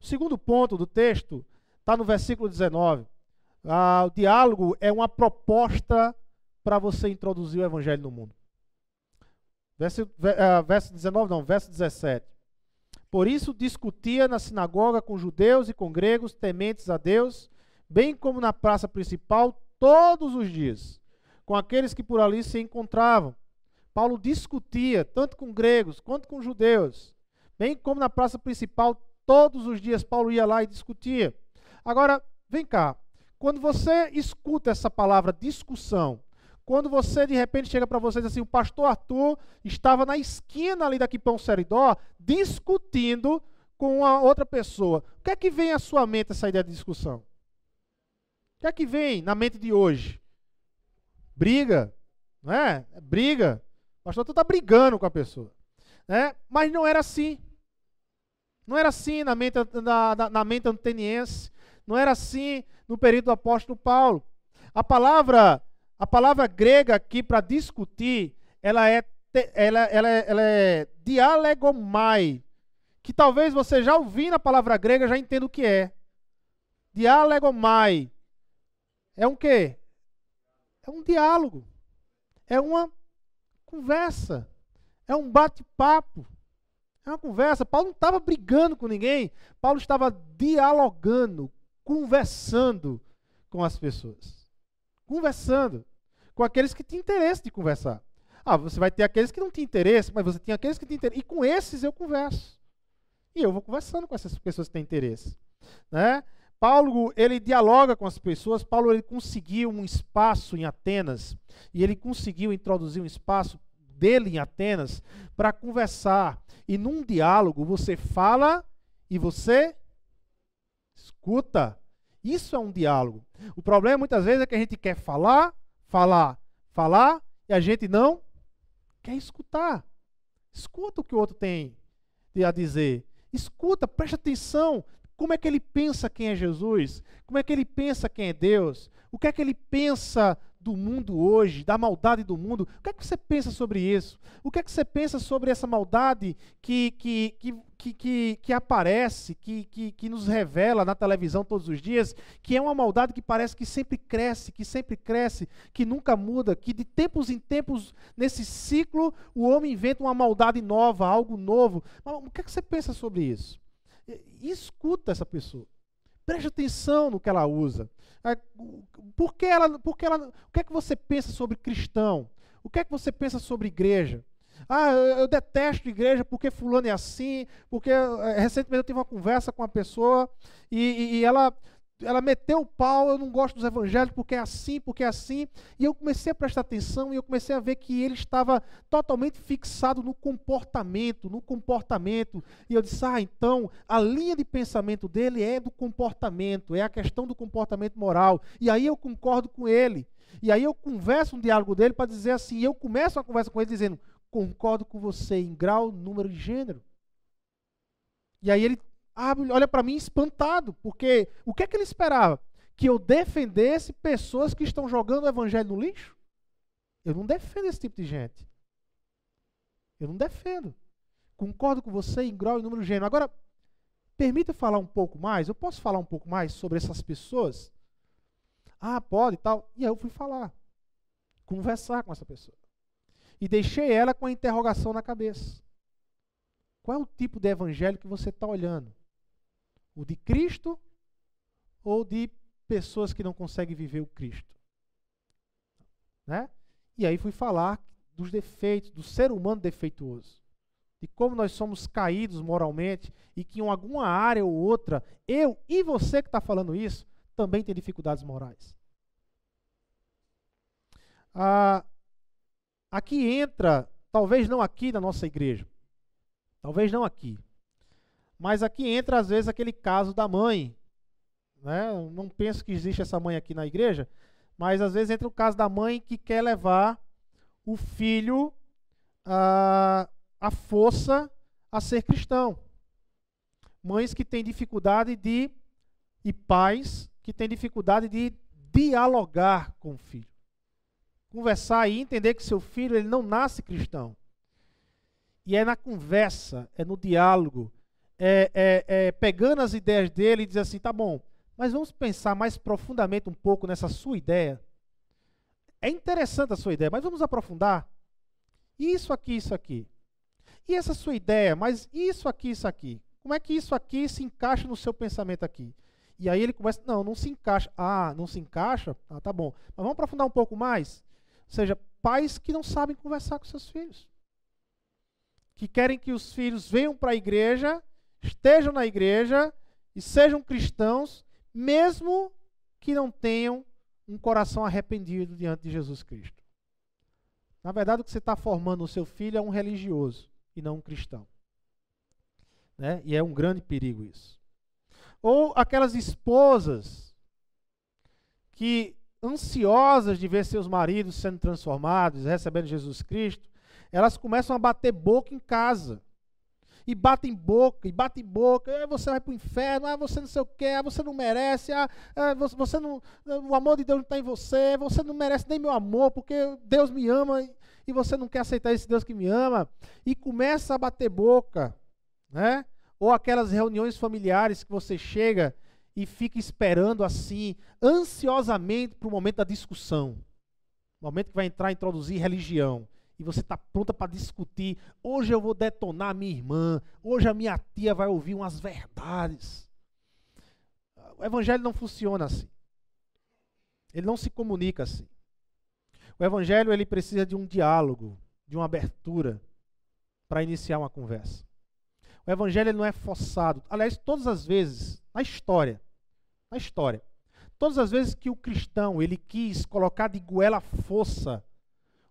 O segundo ponto do texto está no versículo 19. Ah, o diálogo é uma proposta para você introduzir o evangelho no mundo. Verso, uh, verso 19, não, verso 17. Por isso discutia na sinagoga com judeus e com gregos tementes a Deus, bem como na praça principal, todos os dias, com aqueles que por ali se encontravam. Paulo discutia tanto com gregos quanto com judeus, bem como na praça principal, todos os dias Paulo ia lá e discutia. Agora, vem cá, quando você escuta essa palavra discussão, quando você de repente chega para você diz assim: o pastor Arthur estava na esquina ali da Quipão Seridó discutindo com uma outra pessoa. O que é que vem à sua mente essa ideia de discussão? O que é que vem na mente de hoje? Briga, não é? Briga. O pastor Arthur está brigando com a pessoa. Né? Mas não era assim. Não era assim na mente, na, na, na mente anteniense. Não era assim no período do apóstolo Paulo. A palavra a palavra grega aqui para discutir, ela é, ela, ela, é, ela é dialegomai, que talvez você já ouvindo a palavra grega já entenda o que é. Dialegomai é um quê? É um diálogo. É uma conversa. É um bate-papo. É uma conversa. Paulo não estava brigando com ninguém. Paulo estava dialogando, conversando com as pessoas. Conversando com aqueles que têm interesse de conversar. Ah, você vai ter aqueles que não têm interesse, mas você tem aqueles que têm interesse. E com esses eu converso. E eu vou conversando com essas pessoas que têm interesse. Né? Paulo, ele dialoga com as pessoas. Paulo, ele conseguiu um espaço em Atenas. E ele conseguiu introduzir um espaço dele em Atenas para conversar. E num diálogo, você fala e você escuta. Isso é um diálogo. O problema muitas vezes é que a gente quer falar, falar, falar, e a gente não quer escutar. Escuta o que o outro tem a dizer. Escuta, preste atenção. Como é que ele pensa quem é Jesus? Como é que ele pensa quem é Deus? O que é que ele pensa do mundo hoje, da maldade do mundo. O que é que você pensa sobre isso? O que é que você pensa sobre essa maldade que, que, que, que, que, aparece, que, que, que nos revela na televisão todos os dias, que é uma maldade que parece que sempre cresce, que sempre cresce, que nunca muda, que de tempos em tempos, nesse ciclo, o homem inventa uma maldade nova, algo novo. Mas o que é que você pensa sobre isso? E escuta essa pessoa. Preste atenção no que ela usa. Por que ela, por que ela, o que é que você pensa sobre cristão? O que é que você pensa sobre igreja? Ah, eu, detesto igreja porque fulano é assim, porque é, recentemente eu tive uma conversa com uma pessoa e, e, e ela ela meteu o pau, eu não gosto dos evangelhos porque é assim, porque é assim. E eu comecei a prestar atenção e eu comecei a ver que ele estava totalmente fixado no comportamento, no comportamento. E eu disse: "Ah, então a linha de pensamento dele é do comportamento, é a questão do comportamento moral". E aí eu concordo com ele. E aí eu converso um diálogo dele para dizer assim, eu começo a conversa com ele dizendo: "Concordo com você em grau, número e gênero". E aí ele abre, olha para mim espantado, porque o que é que ele esperava? Que eu defendesse pessoas que estão jogando o evangelho no lixo? Eu não defendo esse tipo de gente. Eu não defendo. Concordo com você em grau e número gênero. Agora, permita falar um pouco mais? Eu posso falar um pouco mais sobre essas pessoas? Ah, pode e tal. E aí eu fui falar. Conversar com essa pessoa. E deixei ela com a interrogação na cabeça. Qual é o tipo de evangelho que você está olhando? O de Cristo ou de pessoas que não conseguem viver o Cristo? Né? E aí fui falar dos defeitos, do ser humano defeituoso. De como nós somos caídos moralmente e que em alguma área ou outra, eu e você que está falando isso, também tem dificuldades morais. Ah, aqui entra, talvez não aqui na nossa igreja, talvez não aqui, mas aqui entra às vezes aquele caso da mãe. Né? Não penso que existe essa mãe aqui na igreja, mas às vezes entra o caso da mãe que quer levar o filho a, a força a ser cristão. Mães que têm dificuldade de, e pais que têm dificuldade de dialogar com o filho. Conversar e entender que seu filho ele não nasce cristão. E é na conversa, é no diálogo, é, é, é, pegando as ideias dele e dizer assim, tá bom, mas vamos pensar mais profundamente um pouco nessa sua ideia. É interessante a sua ideia, mas vamos aprofundar. Isso aqui, isso aqui. E essa sua ideia, mas isso aqui, isso aqui. Como é que isso aqui se encaixa no seu pensamento aqui? E aí ele começa, não, não se encaixa. Ah, não se encaixa? Ah, tá bom. Mas vamos aprofundar um pouco mais? Seja, pais que não sabem conversar com seus filhos. Que querem que os filhos venham para a igreja estejam na igreja e sejam cristãos, mesmo que não tenham um coração arrependido diante de Jesus Cristo. Na verdade, o que você está formando no seu filho é um religioso e não um cristão. Né? E é um grande perigo isso. Ou aquelas esposas que, ansiosas de ver seus maridos sendo transformados, recebendo Jesus Cristo, elas começam a bater boca em casa. E batem boca, e batem boca, ah, você vai para o inferno, ah, você não sei o que, ah, você não merece, ah, ah você não, o amor de Deus não está em você, você não merece nem meu amor, porque Deus me ama e você não quer aceitar esse Deus que me ama, e começa a bater boca, né? Ou aquelas reuniões familiares que você chega e fica esperando assim, ansiosamente para o momento da discussão. Momento que vai entrar introduzir religião e você está pronta para discutir. Hoje eu vou detonar minha irmã. Hoje a minha tia vai ouvir umas verdades. O evangelho não funciona assim. Ele não se comunica assim. O evangelho ele precisa de um diálogo, de uma abertura para iniciar uma conversa. O evangelho não é forçado. Aliás, todas as vezes na história, na história, todas as vezes que o cristão ele quis colocar de goela força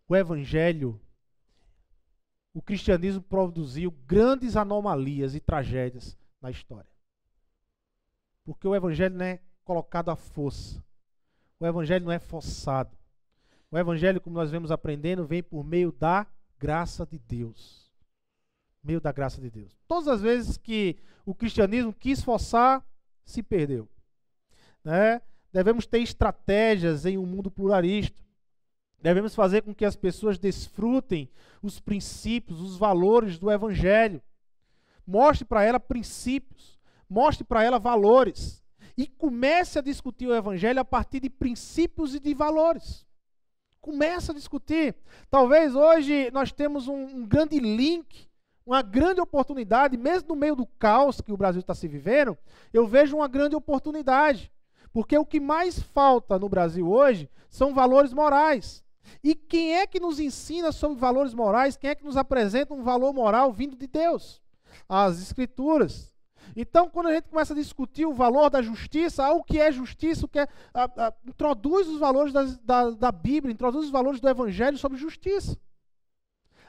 o evangelho, o cristianismo produziu grandes anomalias e tragédias na história. Porque o evangelho não é colocado à força. O evangelho não é forçado. O evangelho, como nós vemos aprendendo, vem por meio da graça de Deus. Meio da graça de Deus. Todas as vezes que o cristianismo quis forçar, se perdeu. Né? Devemos ter estratégias em um mundo pluralista. Devemos fazer com que as pessoas desfrutem os princípios, os valores do Evangelho. Mostre para ela princípios, mostre para ela valores. E comece a discutir o Evangelho a partir de princípios e de valores. Comece a discutir. Talvez hoje nós temos um, um grande link, uma grande oportunidade, mesmo no meio do caos que o Brasil está se vivendo, eu vejo uma grande oportunidade. Porque o que mais falta no Brasil hoje são valores morais. E quem é que nos ensina sobre valores morais? Quem é que nos apresenta um valor moral vindo de Deus? As Escrituras. Então, quando a gente começa a discutir o valor da justiça, o que é justiça, o que é, introduz os valores da, da, da Bíblia, introduz os valores do Evangelho sobre justiça.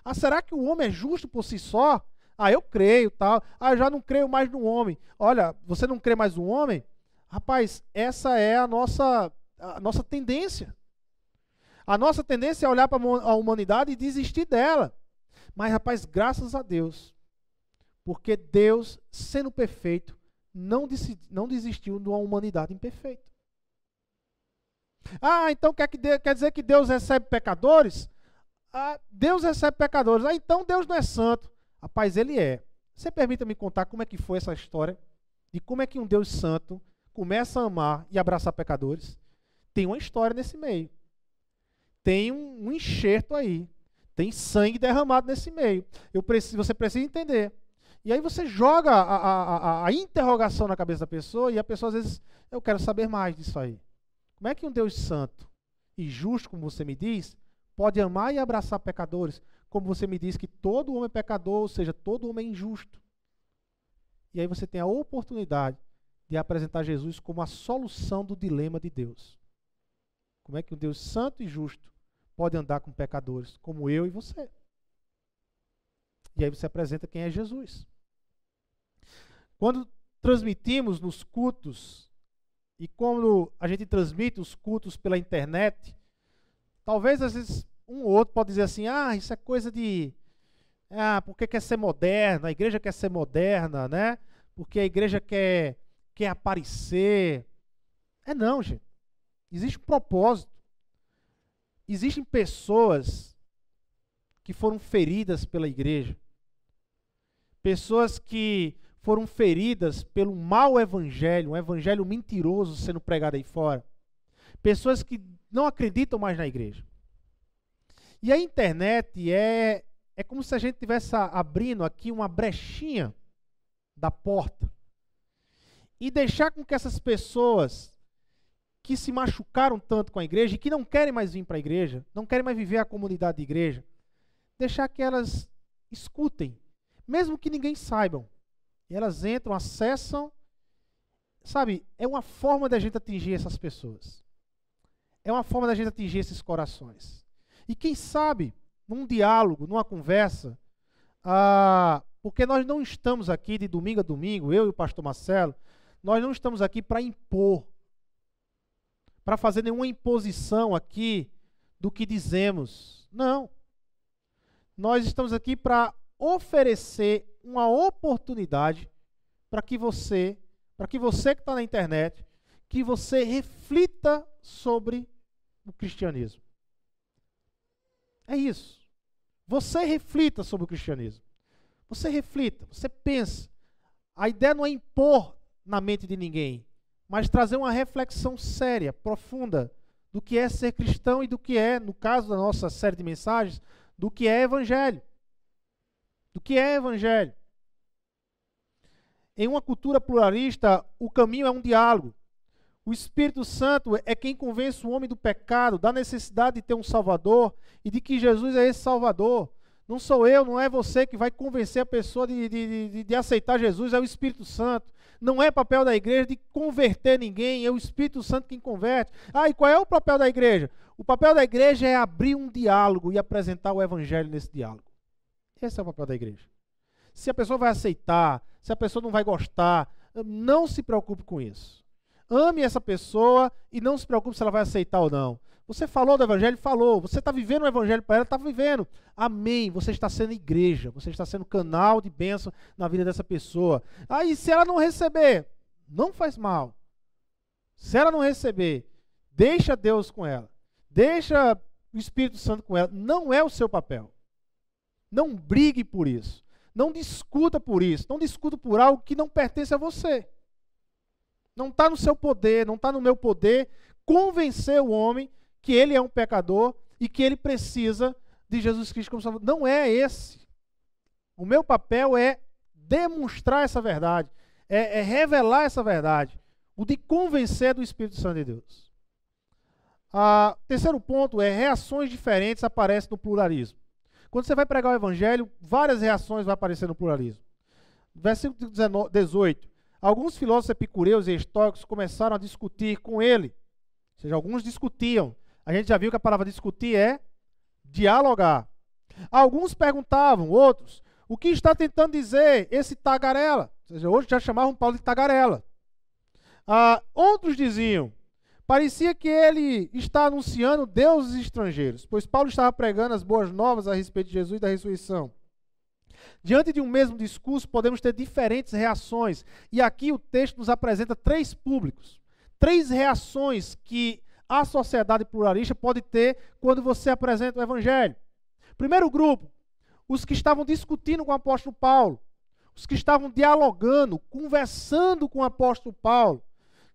Ah, será que o homem é justo por si só? Ah, eu creio, tal. Ah, eu já não creio mais no homem. Olha, você não crê mais no homem? Rapaz, essa é a nossa, a nossa tendência. A nossa tendência é olhar para a humanidade e desistir dela. Mas, rapaz, graças a Deus, porque Deus, sendo perfeito, não, não desistiu de uma humanidade imperfeita. Ah, então quer, que quer dizer que Deus recebe pecadores? Ah, Deus recebe pecadores. Ah, então Deus não é santo. Rapaz, ele é. Você permita-me contar como é que foi essa história? De como é que um Deus santo começa a amar e abraçar pecadores? Tem uma história nesse meio tem um, um enxerto aí. Tem sangue derramado nesse meio. Eu preciso, você precisa entender. E aí você joga a, a, a, a, interrogação na cabeça da pessoa e a pessoa às vezes, eu quero saber mais disso aí. Como é que um Deus santo e justo, como você me diz, pode amar e abraçar pecadores, como você me diz que todo homem é pecador, ou seja, todo homem é injusto. E aí você tem a oportunidade de apresentar Jesus como a solução do dilema de Deus. Como é que um Deus santo e justo pode andar com pecadores, como eu e você. E aí você apresenta quem é Jesus. Quando transmitimos nos cultos, e quando a gente transmite os cultos pela internet, talvez às vezes um ou outro pode dizer assim: ah, isso é coisa de. Ah, porque quer ser moderna, a igreja quer ser moderna, né? Porque a igreja quer, quer aparecer. É não, gente. Existe um propósito. Existem pessoas que foram feridas pela igreja. Pessoas que foram feridas pelo mau evangelho, um evangelho mentiroso sendo pregado aí fora. Pessoas que não acreditam mais na igreja. E a internet é, é como se a gente estivesse abrindo aqui uma brechinha da porta e deixar com que essas pessoas que se machucaram tanto com a igreja e que não querem mais vir para a igreja, não querem mais viver a comunidade de igreja, deixar que elas escutem, mesmo que ninguém saibam. E elas entram, acessam. Sabe, é uma forma da gente atingir essas pessoas. É uma forma da gente atingir esses corações. E quem sabe, num diálogo, numa conversa, ah, porque nós não estamos aqui de domingo a domingo, eu e o pastor Marcelo, nós não estamos aqui para impor, para fazer nenhuma imposição aqui do que dizemos. Não. Nós estamos aqui para oferecer uma oportunidade para que você, para que você que está na internet, que você reflita sobre o cristianismo. É isso. Você reflita sobre o cristianismo. Você reflita, você pensa. A ideia não é impor na mente de ninguém, mas trazer uma reflexão séria, profunda, do que é ser cristão e do que é, no caso da nossa série de mensagens, do que é evangelho. Do que é evangelho. Em uma cultura pluralista, o caminho é um diálogo. O Espírito Santo é quem convence o homem do pecado, da necessidade de ter um Salvador e de que Jesus é esse Salvador. Não sou eu, não é você que vai convencer a pessoa de, de, de, de, aceitar Jesus, é o Espírito Santo. Não é papel da igreja de converter ninguém, é o Espírito Santo quem converte. Ah, e qual é o papel da igreja? O papel da igreja é abrir um diálogo e apresentar o Evangelho nesse diálogo. Esse é o papel da igreja. Se a pessoa vai aceitar, se a pessoa não vai gostar, não se preocupe com isso. Ame essa pessoa e não se preocupe se ela vai aceitar ou não. Você falou do evangelho? Falou. Você está vivendo o evangelho para ela? Está vivendo. Amém. Você está sendo igreja. Você está sendo canal de bênção na vida dessa pessoa. Aí, se ela não receber, não faz mal. Se ela não receber, deixa Deus com ela. Deixa o Espírito Santo com ela. Não é o seu papel. Não brigue por isso. Não discuta por isso. Não discuta por algo que não pertence a você. Não está no seu poder, não está no meu poder convencer o homem que ele é um pecador e que ele precisa de Jesus Cristo como Salvador. Não é esse. O meu papel é demonstrar essa verdade, é, é revelar essa verdade, o de convencer do Espírito Santo de Deus. Ah, terceiro ponto é reações diferentes aparecem no pluralismo. Quando você vai pregar o evangelho, várias reações vão aparecer no pluralismo. Versículo 18. Alguns filósofos epicureus e estoicos começaram a discutir com ele. Ou seja, alguns discutiam. A gente já viu que a palavra discutir é dialogar. Alguns perguntavam, outros, o que está tentando dizer esse tagarela? Ou seja, hoje já chamavam Paulo de tagarela. Ah, outros diziam, parecia que ele está anunciando deuses estrangeiros, pois Paulo estava pregando as boas novas a respeito de Jesus e da ressurreição. Diante de um mesmo discurso, podemos ter diferentes reações. E aqui o texto nos apresenta três públicos, três reações que a sociedade pluralista pode ter quando você apresenta o evangelho. Primeiro grupo, os que estavam discutindo com o apóstolo Paulo, os que estavam dialogando, conversando com o apóstolo Paulo.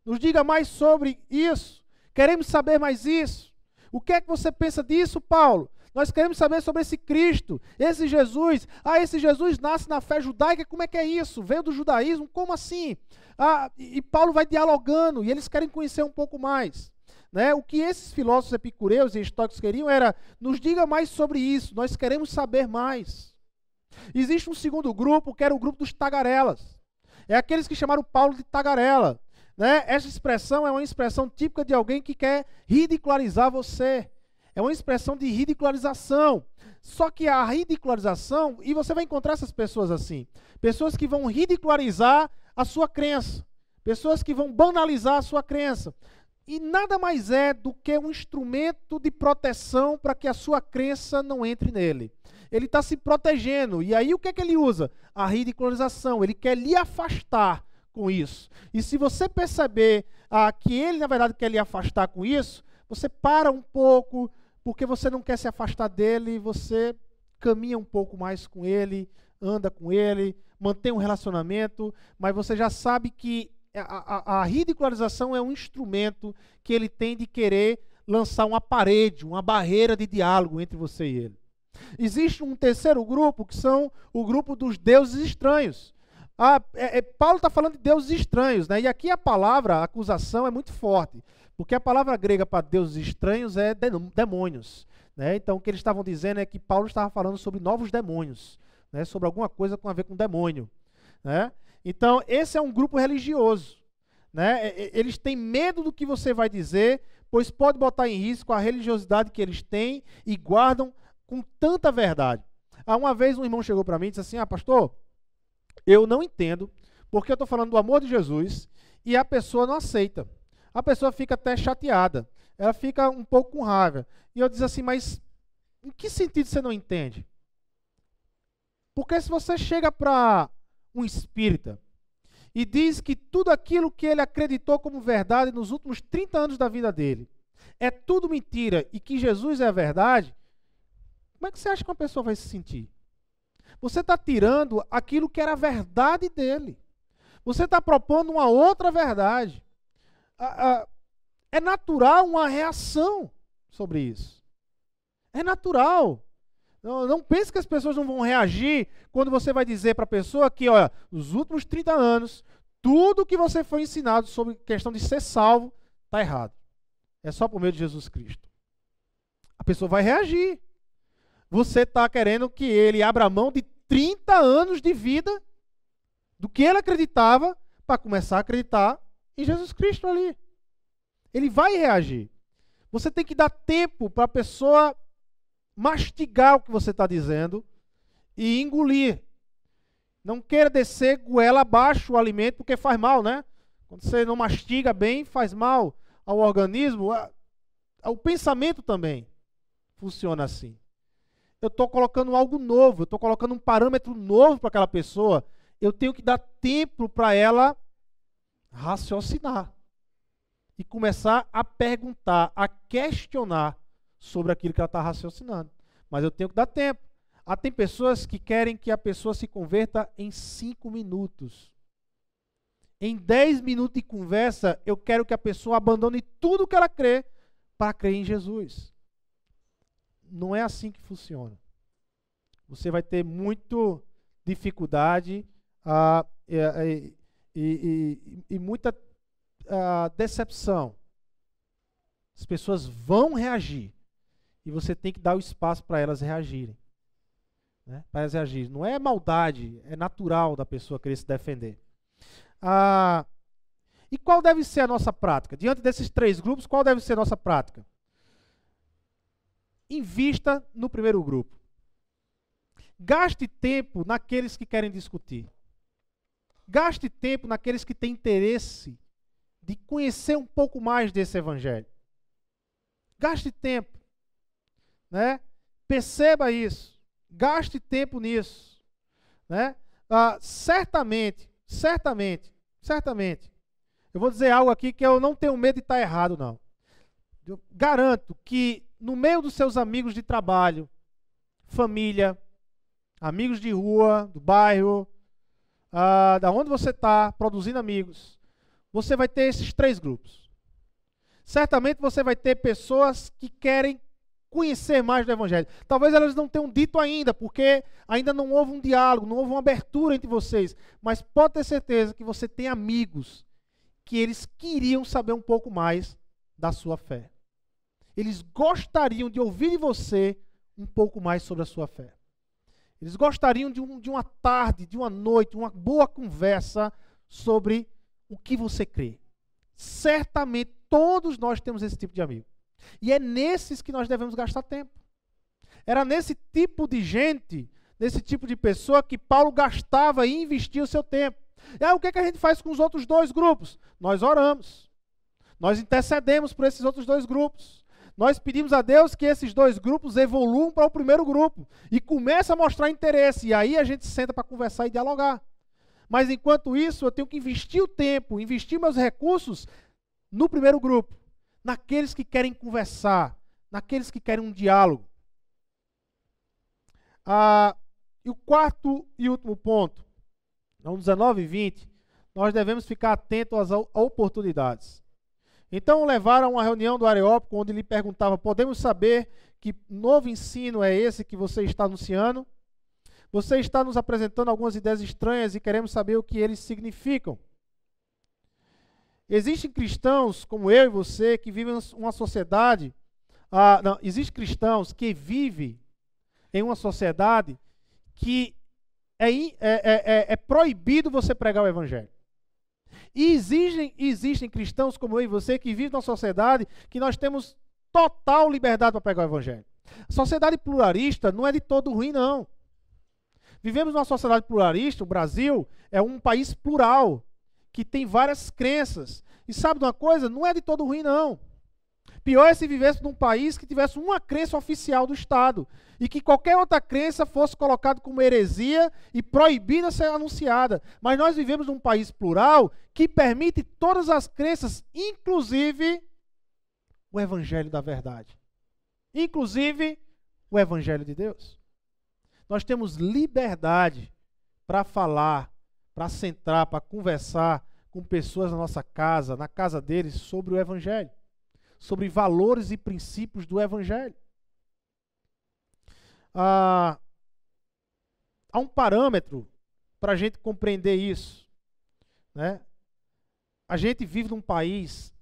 Nos diga mais sobre isso. Queremos saber mais isso. O que é que você pensa disso, Paulo? Nós queremos saber sobre esse Cristo, esse Jesus. Ah, esse Jesus nasce na fé judaica, como é que é isso? Veio do judaísmo? Como assim? Ah, e Paulo vai dialogando e eles querem conhecer um pouco mais. Né? O que esses filósofos epicureus e estoicos queriam era: nos diga mais sobre isso, nós queremos saber mais. Existe um segundo grupo, que era o grupo dos tagarelas. É aqueles que chamaram Paulo de tagarela. Né? Essa expressão é uma expressão típica de alguém que quer ridicularizar você. É uma expressão de ridicularização. Só que a ridicularização, e você vai encontrar essas pessoas assim: pessoas que vão ridicularizar a sua crença, pessoas que vão banalizar a sua crença. E nada mais é do que um instrumento de proteção para que a sua crença não entre nele. Ele está se protegendo. E aí o que é que ele usa? A ridicularização. Ele quer lhe afastar com isso. E se você perceber ah, que ele, na verdade, quer lhe afastar com isso, você para um pouco, porque você não quer se afastar dele, você caminha um pouco mais com ele, anda com ele, mantém um relacionamento, mas você já sabe que a, a, a ridicularização é um instrumento que ele tem de querer lançar uma parede, uma barreira de diálogo entre você e ele. Existe um terceiro grupo, que são o grupo dos deuses estranhos. Ah, é, é, Paulo está falando de deuses estranhos, né? e aqui a palavra a acusação é muito forte. Porque a palavra grega para deuses estranhos é demônios. Né? Então, o que eles estavam dizendo é que Paulo estava falando sobre novos demônios, né? sobre alguma coisa com a ver com demônio. Né? Então, esse é um grupo religioso. Né? Eles têm medo do que você vai dizer, pois pode botar em risco a religiosidade que eles têm e guardam com tanta verdade. Ah, uma vez um irmão chegou para mim e disse assim: Ah, pastor, eu não entendo porque eu estou falando do amor de Jesus e a pessoa não aceita a pessoa fica até chateada. Ela fica um pouco com raiva. E eu disse assim, mas em que sentido você não entende? Porque se você chega para um espírita e diz que tudo aquilo que ele acreditou como verdade nos últimos 30 anos da vida dele é tudo mentira e que Jesus é a verdade, como é que você acha que uma pessoa vai se sentir? Você está tirando aquilo que era a verdade dele. Você está propondo uma outra verdade é natural uma reação sobre isso. É natural. Não, não pense que as pessoas não vão reagir quando você vai dizer para a pessoa que, olha, nos últimos 30 anos, tudo que você foi ensinado sobre questão de ser salvo está errado. É só por meio de Jesus Cristo. A pessoa vai reagir. Você está querendo que ele abra mão de 30 anos de vida do que ele acreditava para começar a acreditar em Jesus Cristo ali. Ele vai reagir. Você tem que dar tempo para a pessoa mastigar o que você está dizendo e engolir. Não queira descer goela abaixo o alimento, porque faz mal, né? Quando você não mastiga bem, faz mal ao organismo. O pensamento também funciona assim. Eu estou colocando algo novo, eu estou colocando um parâmetro novo para aquela pessoa. Eu tenho que dar tempo para ela raciocinar e começar a perguntar, a questionar sobre aquilo que ela está raciocinando. Mas eu tenho que dar tempo. Ah, tem pessoas que querem que a pessoa se converta em cinco minutos. Em dez minutos de conversa, eu quero que a pessoa abandone tudo que ela crê para crer em Jesus. Não é assim que funciona. Você vai ter muito dificuldade uh, e, e, e, e muita decepção. As pessoas vão reagir. E você tem que dar o espaço para elas reagirem. Né? Para elas reagirem. Não é maldade, é natural da pessoa querer se defender. Ah, e qual deve ser a nossa prática? Diante desses três grupos, qual deve ser a nossa prática? Invista no primeiro grupo. Gaste tempo naqueles que querem discutir. Gaste tempo naqueles que têm interesse de conhecer um pouco mais desse evangelho. Gaste tempo, né? Perceba isso. Gaste tempo nisso, né? Ah, certamente, certamente, certamente. Eu vou dizer algo aqui que eu não tenho medo de estar errado, não. Eu garanto que no meio dos seus amigos de trabalho, família, amigos de rua, do bairro, ah, da onde você está, produzindo amigos, você vai ter esses três grupos. Certamente você vai ter pessoas que querem conhecer mais do Evangelho. Talvez elas não tenham dito ainda, porque ainda não houve um diálogo, não houve uma abertura entre vocês. Mas pode ter certeza que você tem amigos que eles queriam saber um pouco mais da sua fé. Eles gostariam de ouvir de você um pouco mais sobre a sua fé. Eles gostariam de, um, de uma tarde, de uma noite, uma boa conversa sobre o que você crê. Certamente todos nós temos esse tipo de amigo. E é nesses que nós devemos gastar tempo. Era nesse tipo de gente, nesse tipo de pessoa que Paulo gastava e investia o seu tempo. E aí o que, é que a gente faz com os outros dois grupos? Nós oramos. Nós intercedemos por esses outros dois grupos. Nós pedimos a Deus que esses dois grupos evoluam para o primeiro grupo e comece a mostrar interesse. E aí a gente senta para conversar e dialogar. Mas enquanto isso, eu tenho que investir o tempo, investir meus recursos no primeiro grupo, naqueles que querem conversar, naqueles que querem um diálogo. Ah, e o quarto e último ponto, no 19 e 20, nós devemos ficar atentos às oportunidades. Então levaram a uma reunião do Areópago, onde lhe perguntava: podemos saber que novo ensino é esse que você está anunciando? Você está nos apresentando algumas ideias estranhas e queremos saber o que eles significam. Existem cristãos como eu e você que vivem uma sociedade. Ah, não, existem cristãos que vivem em uma sociedade que é, é, é, é, proibido você pregar o evangelho. E existem, existem cristãos como eu e você que vivem numa sociedade que nós temos total liberdade para pregar o evangelho. Sociedade pluralista não é de todo ruim, não. Vivemos numa sociedade pluralista, o Brasil é um país plural, que tem várias crenças. E sabe de uma coisa? Não é de todo ruim, não. Pior é se vivesse num país que tivesse uma crença oficial do Estado e que qualquer outra crença fosse colocada como heresia e proibida ser anunciada. Mas nós vivemos num país plural que permite todas as crenças, inclusive o Evangelho da Verdade. Inclusive o Evangelho de Deus. Nós temos liberdade para falar, para sentar, para conversar com pessoas na nossa casa, na casa deles, sobre o Evangelho, sobre valores e princípios do Evangelho. Ah, há um parâmetro para a gente compreender isso. Né? A gente vive num país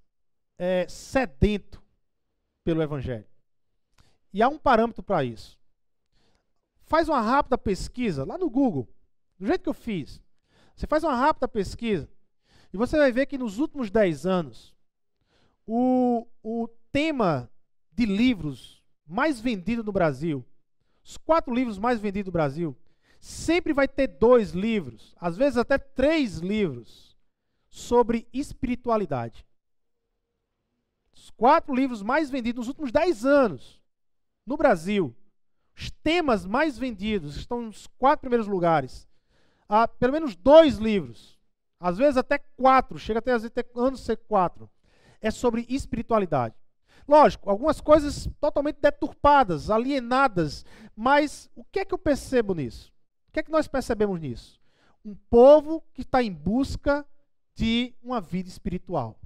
é, sedento pelo Evangelho. E há um parâmetro para isso faz uma rápida pesquisa lá no Google, do jeito que eu fiz. Você faz uma rápida pesquisa e você vai ver que nos últimos 10 anos, o, o tema de livros mais vendido no Brasil, os quatro livros mais vendidos no Brasil, sempre vai ter dois livros, às vezes até três livros, sobre espiritualidade. Os quatro livros mais vendidos nos últimos 10 anos no Brasil os temas mais vendidos estão nos quatro primeiros lugares. Há pelo menos dois livros, às vezes até quatro, chega até às vezes anos ser quatro. É sobre espiritualidade. Lógico, algumas coisas totalmente deturpadas, alienadas, mas o que é que eu percebo nisso? O que é que nós percebemos nisso? Um povo que está em busca de uma vida espiritual.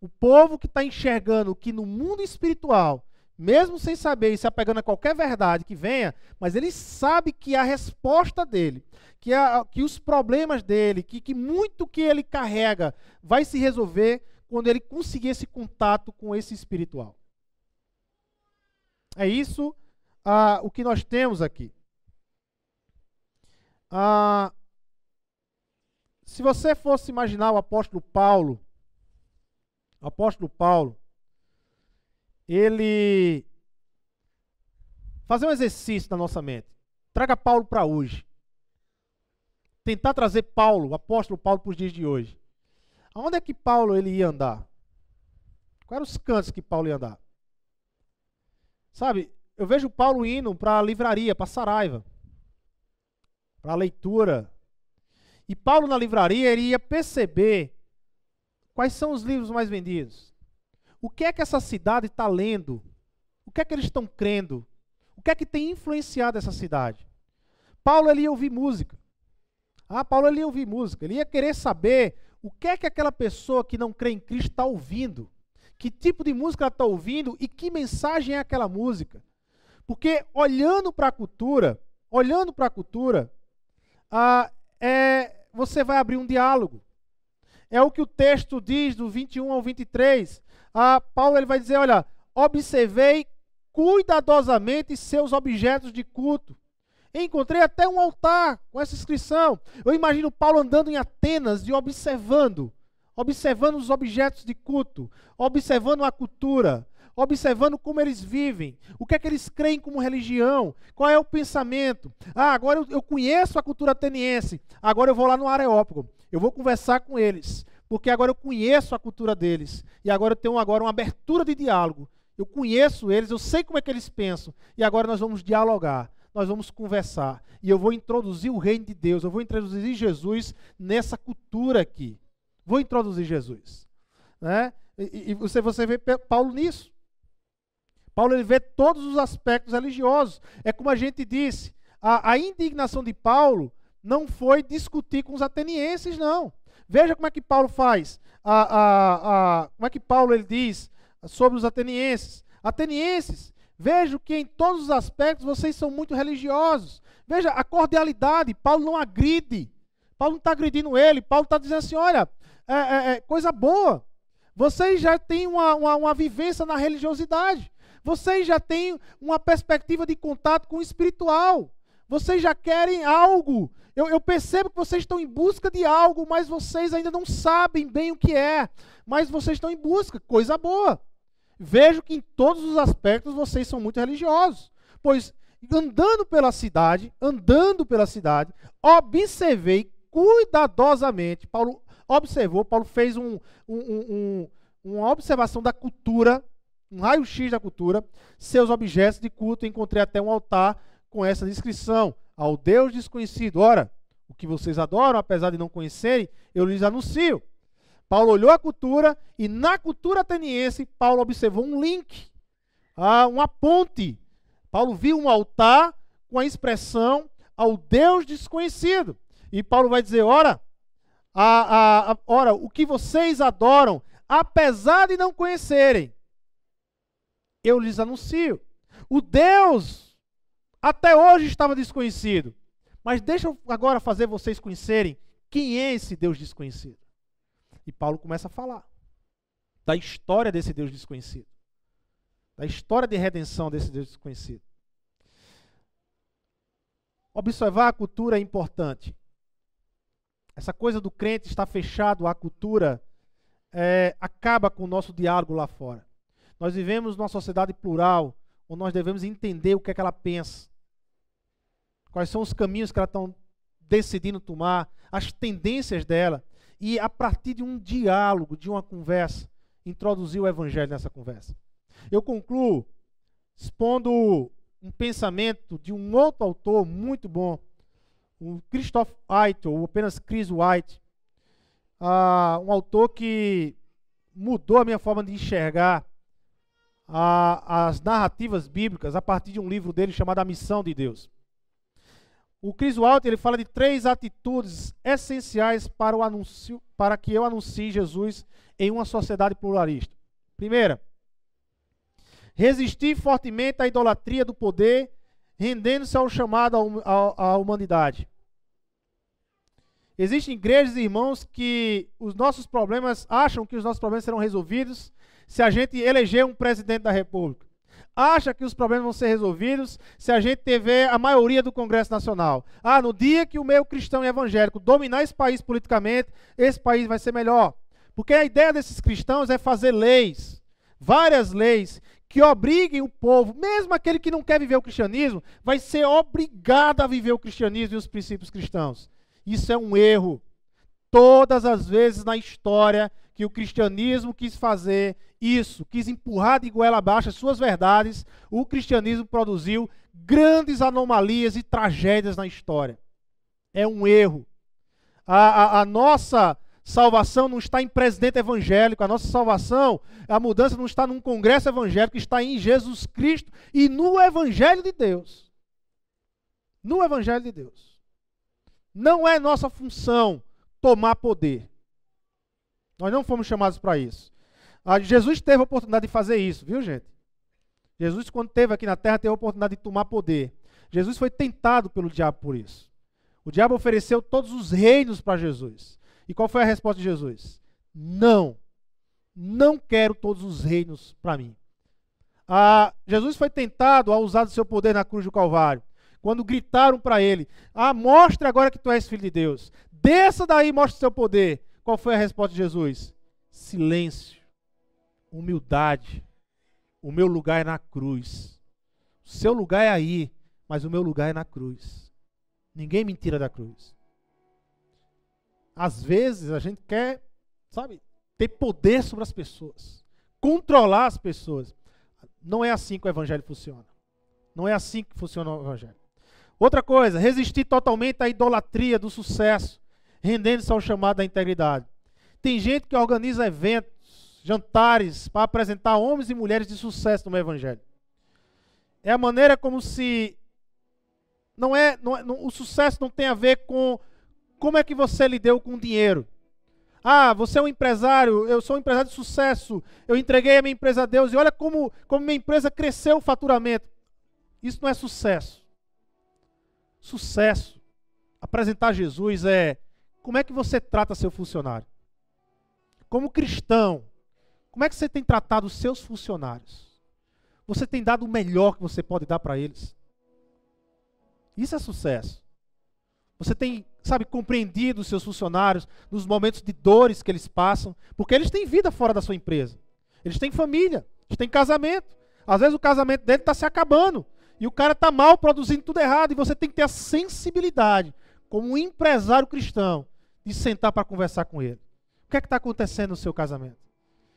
O povo que está enxergando que no mundo espiritual mesmo sem saber e se apegando a qualquer verdade que venha, mas ele sabe que a resposta dele, que, a, que os problemas dele, que, que muito que ele carrega vai se resolver quando ele conseguir esse contato com esse espiritual. É isso ah, o que nós temos aqui. Ah, se você fosse imaginar o apóstolo Paulo, o apóstolo Paulo, ele fazer um exercício na nossa mente. Traga Paulo para hoje. Tentar trazer Paulo, o apóstolo Paulo, para os dias de hoje. Aonde é que Paulo ele ia andar? Quais eram os cantos que Paulo ia andar? Sabe, eu vejo Paulo indo para a livraria, para Saraiva, para a leitura. E Paulo na livraria ele ia perceber quais são os livros mais vendidos. O que é que essa cidade está lendo? O que é que eles estão crendo? O que é que tem influenciado essa cidade? Paulo ele ia ouvir música. Ah, Paulo ele ia ouvir música. Ele ia querer saber o que é que aquela pessoa que não crê em Cristo está ouvindo. Que tipo de música ela está ouvindo e que mensagem é aquela música. Porque olhando para a cultura, olhando para a cultura, ah, é, você vai abrir um diálogo. É o que o texto diz do 21 ao 23 ah, Paulo ele vai dizer: olha, observei cuidadosamente seus objetos de culto. Encontrei até um altar com essa inscrição. Eu imagino Paulo andando em Atenas e observando, observando os objetos de culto, observando a cultura, observando como eles vivem, o que é que eles creem como religião, qual é o pensamento. Ah, agora eu, eu conheço a cultura ateniense, agora eu vou lá no Areópago, eu vou conversar com eles, porque agora eu conheço a cultura deles, e agora eu tenho agora uma abertura de diálogo. Eu conheço eles, eu sei como é que eles pensam, e agora nós vamos dialogar, nós vamos conversar, e eu vou introduzir o reino de Deus, eu vou introduzir Jesus nessa cultura aqui. Vou introduzir Jesus. Né? E, e você, você vê Paulo nisso. Paulo ele vê todos os aspectos religiosos. É como a gente disse, a, a indignação de Paulo não foi discutir com os atenienses, não. Veja como é que Paulo faz. A, a, a, como é que Paulo ele diz sobre os atenienses? Atenienses, vejo que em todos os aspectos vocês são muito religiosos. Veja a cordialidade. Paulo não agride. Paulo não está agredindo ele. Paulo está dizendo assim: olha, é, é, é, coisa boa. Vocês já têm uma, uma, uma vivência na religiosidade. Vocês já têm uma perspectiva de contato com o espiritual. Vocês já querem algo. Eu, eu, percebo que vocês estão em busca de algo, mas vocês ainda não sabem bem o que é. Mas vocês estão em busca, coisa boa. Vejo que em todos os aspectos vocês são muito religiosos. Pois andando pela cidade, andando pela cidade, observei cuidadosamente. Paulo observou, Paulo fez um, um, um, uma observação da cultura um raio-x da cultura, seus objetos de culto. Encontrei até um altar com essa descrição: ao Deus desconhecido. Ora, o que vocês adoram, apesar de não conhecerem, eu lhes anuncio. Paulo olhou a cultura e na cultura ateniense, Paulo observou um link, ah, uma ponte. Paulo viu um altar com a expressão ao Deus desconhecido. E Paulo vai dizer: ora, a, a, a, ora, o que vocês adoram, apesar de não conhecerem, eu lhes anuncio. O Deus até hoje estava desconhecido. Mas deixa eu agora fazer vocês conhecerem quem é esse Deus desconhecido. E Paulo começa a falar da história desse Deus desconhecido. Da história de redenção desse Deus desconhecido. Observar a cultura é importante. Essa coisa do crente estar fechado à cultura é, acaba com o nosso diálogo lá fora. Nós vivemos numa sociedade plural, onde nós devemos entender o que é que ela pensa. Quais são os caminhos que ela está decidindo tomar, as tendências dela. E a partir de um diálogo, de uma conversa, introduzir o evangelho nessa conversa. Eu concluo expondo um pensamento de um outro autor muito bom, o Christoph White, ou apenas Chris White, uh, um autor que mudou a minha forma de enxergar a, as narrativas bíblicas a partir de um livro dele chamado A Missão de Deus. O Chris Walter ele fala de três atitudes essenciais para, o anúncio, para que eu anuncie Jesus em uma sociedade pluralista. Primeira, resistir fortemente à idolatria do poder, rendendo-se ao chamado à, à humanidade. Existem igrejas e irmãos que os nossos problemas acham que os nossos problemas serão resolvidos se a gente eleger um presidente da República. Acha que os problemas vão ser resolvidos se a gente tiver a maioria do Congresso Nacional. Ah, no dia que o meio cristão e evangélico dominar esse país politicamente, esse país vai ser melhor. Porque a ideia desses cristãos é fazer leis, várias leis, que obriguem o povo, mesmo aquele que não quer viver o cristianismo, vai ser obrigado a viver o cristianismo e os princípios cristãos. Isso é um erro. Todas as vezes na história que o cristianismo quis fazer isso, quis empurrar de goela abaixo as suas verdades, o cristianismo produziu grandes anomalias e tragédias na história. É um erro. A, a, a nossa salvação não está em presidente evangélico, a nossa salvação, a mudança não está num congresso evangélico, está em Jesus Cristo e no Evangelho de Deus. No Evangelho de Deus. Não é nossa função tomar poder. Nós não fomos chamados para isso. Ah, Jesus teve a oportunidade de fazer isso, viu, gente? Jesus, quando esteve aqui na terra, teve a oportunidade de tomar poder. Jesus foi tentado pelo diabo por isso. O diabo ofereceu todos os reinos para Jesus. E qual foi a resposta de Jesus? Não. Não quero todos os reinos para mim. Ah, Jesus foi tentado a usar do seu poder na cruz do Calvário. Quando gritaram para ele: Ah, mostre agora que tu és filho de Deus. Desça daí e mostre o seu poder. Qual foi a resposta de Jesus? Silêncio, humildade, o meu lugar é na cruz. O seu lugar é aí, mas o meu lugar é na cruz. Ninguém me tira da cruz. Às vezes a gente quer, sabe, ter poder sobre as pessoas, controlar as pessoas. Não é assim que o evangelho funciona. Não é assim que funciona o evangelho. Outra coisa, resistir totalmente à idolatria do sucesso, rendendo-se ao chamado da integridade. Tem gente que organiza eventos, jantares para apresentar homens e mulheres de sucesso no evangelho. É a maneira como se não é, não é não, o sucesso não tem a ver com como é que você lidou com o dinheiro. Ah, você é um empresário, eu sou um empresário de sucesso, eu entreguei a minha empresa a Deus e olha como, como minha empresa cresceu o faturamento. Isso não é sucesso. Sucesso, apresentar Jesus é como é que você trata seu funcionário. Como cristão, como é que você tem tratado os seus funcionários? Você tem dado o melhor que você pode dar para eles? Isso é sucesso. Você tem, sabe, compreendido os seus funcionários nos momentos de dores que eles passam, porque eles têm vida fora da sua empresa. Eles têm família, eles têm casamento. Às vezes o casamento dele está se acabando e o cara está mal produzindo tudo errado e você tem que ter a sensibilidade, como um empresário cristão, de sentar para conversar com ele. O que é que está acontecendo no seu casamento?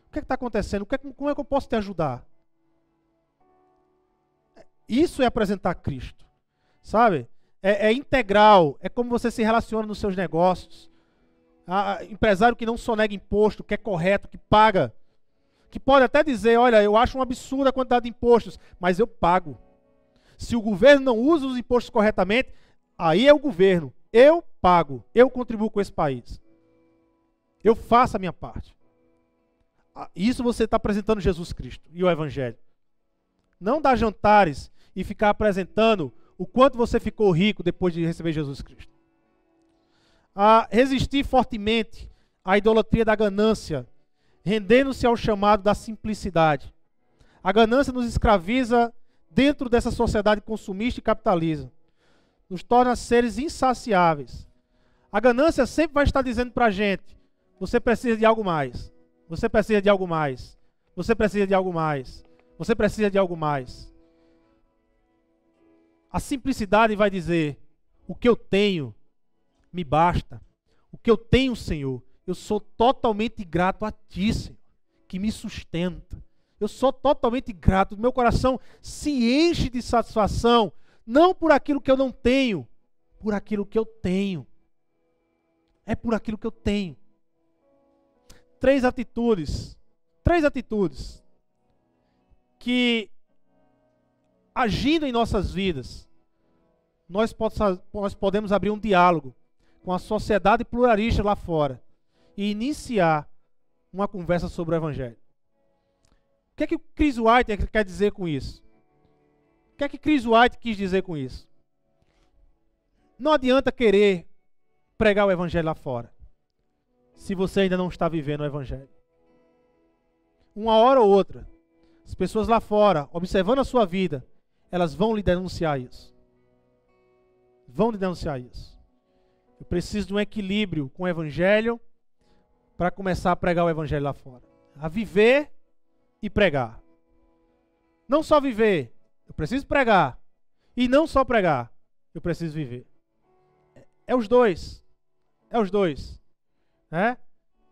O que é que está acontecendo? Que é, como é que eu posso te ajudar? Isso é apresentar Cristo, sabe? é, é integral, é como você se relaciona nos seus negócios. Ah, empresário que não sonega imposto, que é correto, que paga. Que pode até dizer, olha, eu acho um absurdo a quantidade de impostos, mas eu pago. Se o governo não usa os impostos corretamente, aí é o governo. Eu pago, eu contribuo com esse país. Eu faço a minha parte. Ah, isso você está apresentando Jesus Cristo e o Evangelho. Não dar jantares e ficar apresentando o quanto você ficou rico depois de receber Jesus Cristo. A resistir fortemente à idolatria da ganância, rendendo-se ao chamado da simplicidade. A ganância nos escraviza dentro dessa sociedade consumista e capitalista. Nos torna seres insaciáveis. A ganância sempre vai estar dizendo para a gente: você precisa de algo mais. Você precisa de algo mais. Você precisa de algo mais. Você precisa de algo mais. A simplicidade vai dizer: o que eu tenho me basta. O que eu tenho, Senhor, eu sou totalmente grato a Ti, Senhor, que me sustenta. Eu sou totalmente grato. Meu coração se enche de satisfação, não por aquilo que eu não tenho, por aquilo que eu tenho. É por aquilo que eu tenho. Três atitudes, três atitudes que agindo em nossas vidas, nós, podemos abrir um diálogo com a sociedade pluralista lá fora e iniciar uma conversa sobre o Evangelho. Que é que o Chris White quer dizer com isso? O que é que Chris White quis dizer com isso? Não adianta querer pregar o Evangelho lá fora, se você ainda não está vivendo o Evangelho. Uma hora ou outra, as pessoas lá fora, observando a sua vida, elas vão lhe denunciar isso. Vão lhe denunciar isso. Eu preciso de um equilíbrio com o Evangelho para começar a pregar o Evangelho lá fora. A viver e pregar. Não só viver, eu preciso pregar. E não só pregar, eu preciso viver. É, é os dois. É os dois. Né?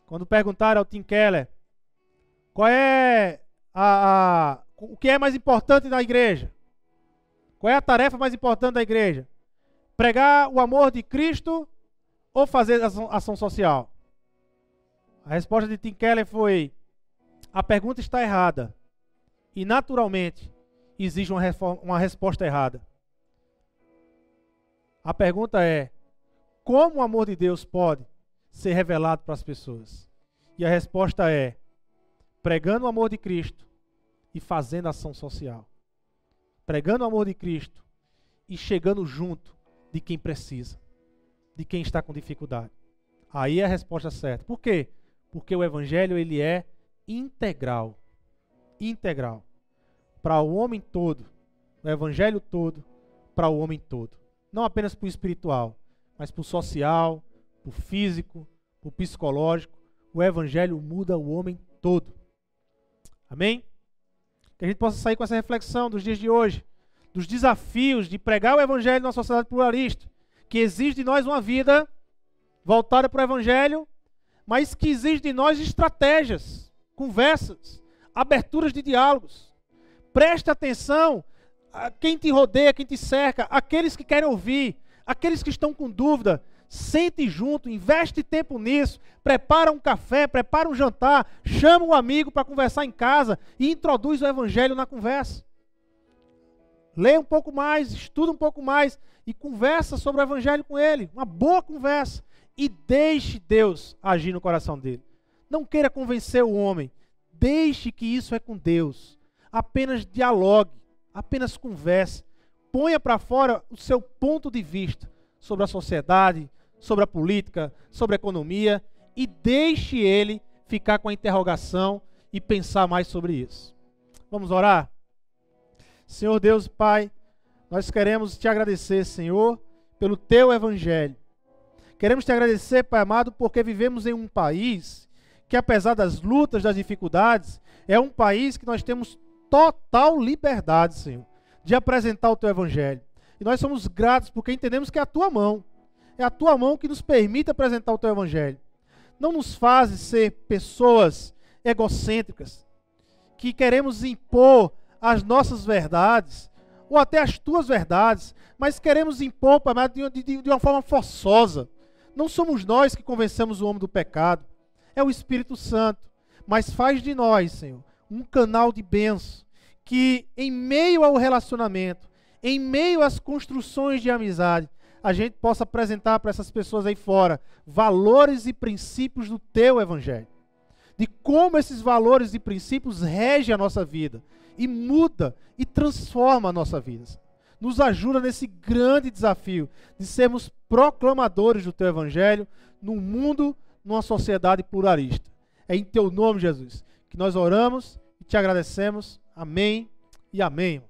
Quando perguntaram ao Tim Keller qual é a, a, o que é mais importante na igreja? Qual é a tarefa mais importante da igreja? Pregar o amor de Cristo ou fazer ação, ação social? A resposta de Tim Keller foi: a pergunta está errada. E naturalmente exige uma, uma resposta errada. A pergunta é: como o amor de Deus pode ser revelado para as pessoas? E a resposta é: pregando o amor de Cristo e fazendo ação social pregando o amor de Cristo e chegando junto de quem precisa, de quem está com dificuldade. Aí é a resposta certa. Por quê? Porque o evangelho ele é integral. Integral. Para o homem todo, o evangelho todo, para o homem todo. Não apenas para o espiritual, mas para o social, para o físico, para o psicológico. O evangelho muda o homem todo. Amém? Que a gente possa sair com essa reflexão dos dias de hoje, dos desafios de pregar o Evangelho numa sociedade pluralista, que exige de nós uma vida voltada para o Evangelho, mas que exige de nós estratégias, conversas, aberturas de diálogos. Preste atenção a quem te rodeia, quem te cerca, aqueles que querem ouvir, aqueles que estão com dúvida. Sente junto, investe tempo nisso, prepara um café, prepara um jantar, chama um amigo para conversar em casa e introduz o evangelho na conversa. Leia um pouco mais, estuda um pouco mais e conversa sobre o evangelho com ele, uma boa conversa e deixe Deus agir no coração dele. Não queira convencer o homem, deixe que isso é com Deus. Apenas dialogue, apenas converse, ponha para fora o seu ponto de vista sobre a sociedade, sobre a política, sobre a economia e deixe ele ficar com a interrogação e pensar mais sobre isso. Vamos orar? Senhor Deus Pai, nós queremos te agradecer, Senhor, pelo teu evangelho. Queremos te agradecer, Pai amado, porque vivemos em um país que, apesar das lutas, das dificuldades, é um país que nós temos total liberdade, Senhor, de apresentar o teu evangelho. E nós somos gratos porque entendemos que é a tua mão. É a tua mão que nos permite apresentar o teu evangelho. Não nos faz ser pessoas egocêntricas, que queremos impor as nossas verdades, ou até as tuas verdades, mas queremos impor de, de, de uma forma forçosa. Não somos nós que convencemos o homem do pecado, é o Espírito Santo. Mas faz de nós, Senhor, um canal de bênção, que em meio ao relacionamento, em meio às construções de amizade, a gente possa apresentar para essas pessoas aí fora valores e princípios do teu evangelho. De como esses valores e princípios regem a nossa vida e muda e transforma a nossa vida. Nos ajuda nesse grande desafio de sermos proclamadores do teu evangelho num mundo, numa sociedade pluralista. É em teu nome, Jesus, que nós oramos e te agradecemos. Amém e amém.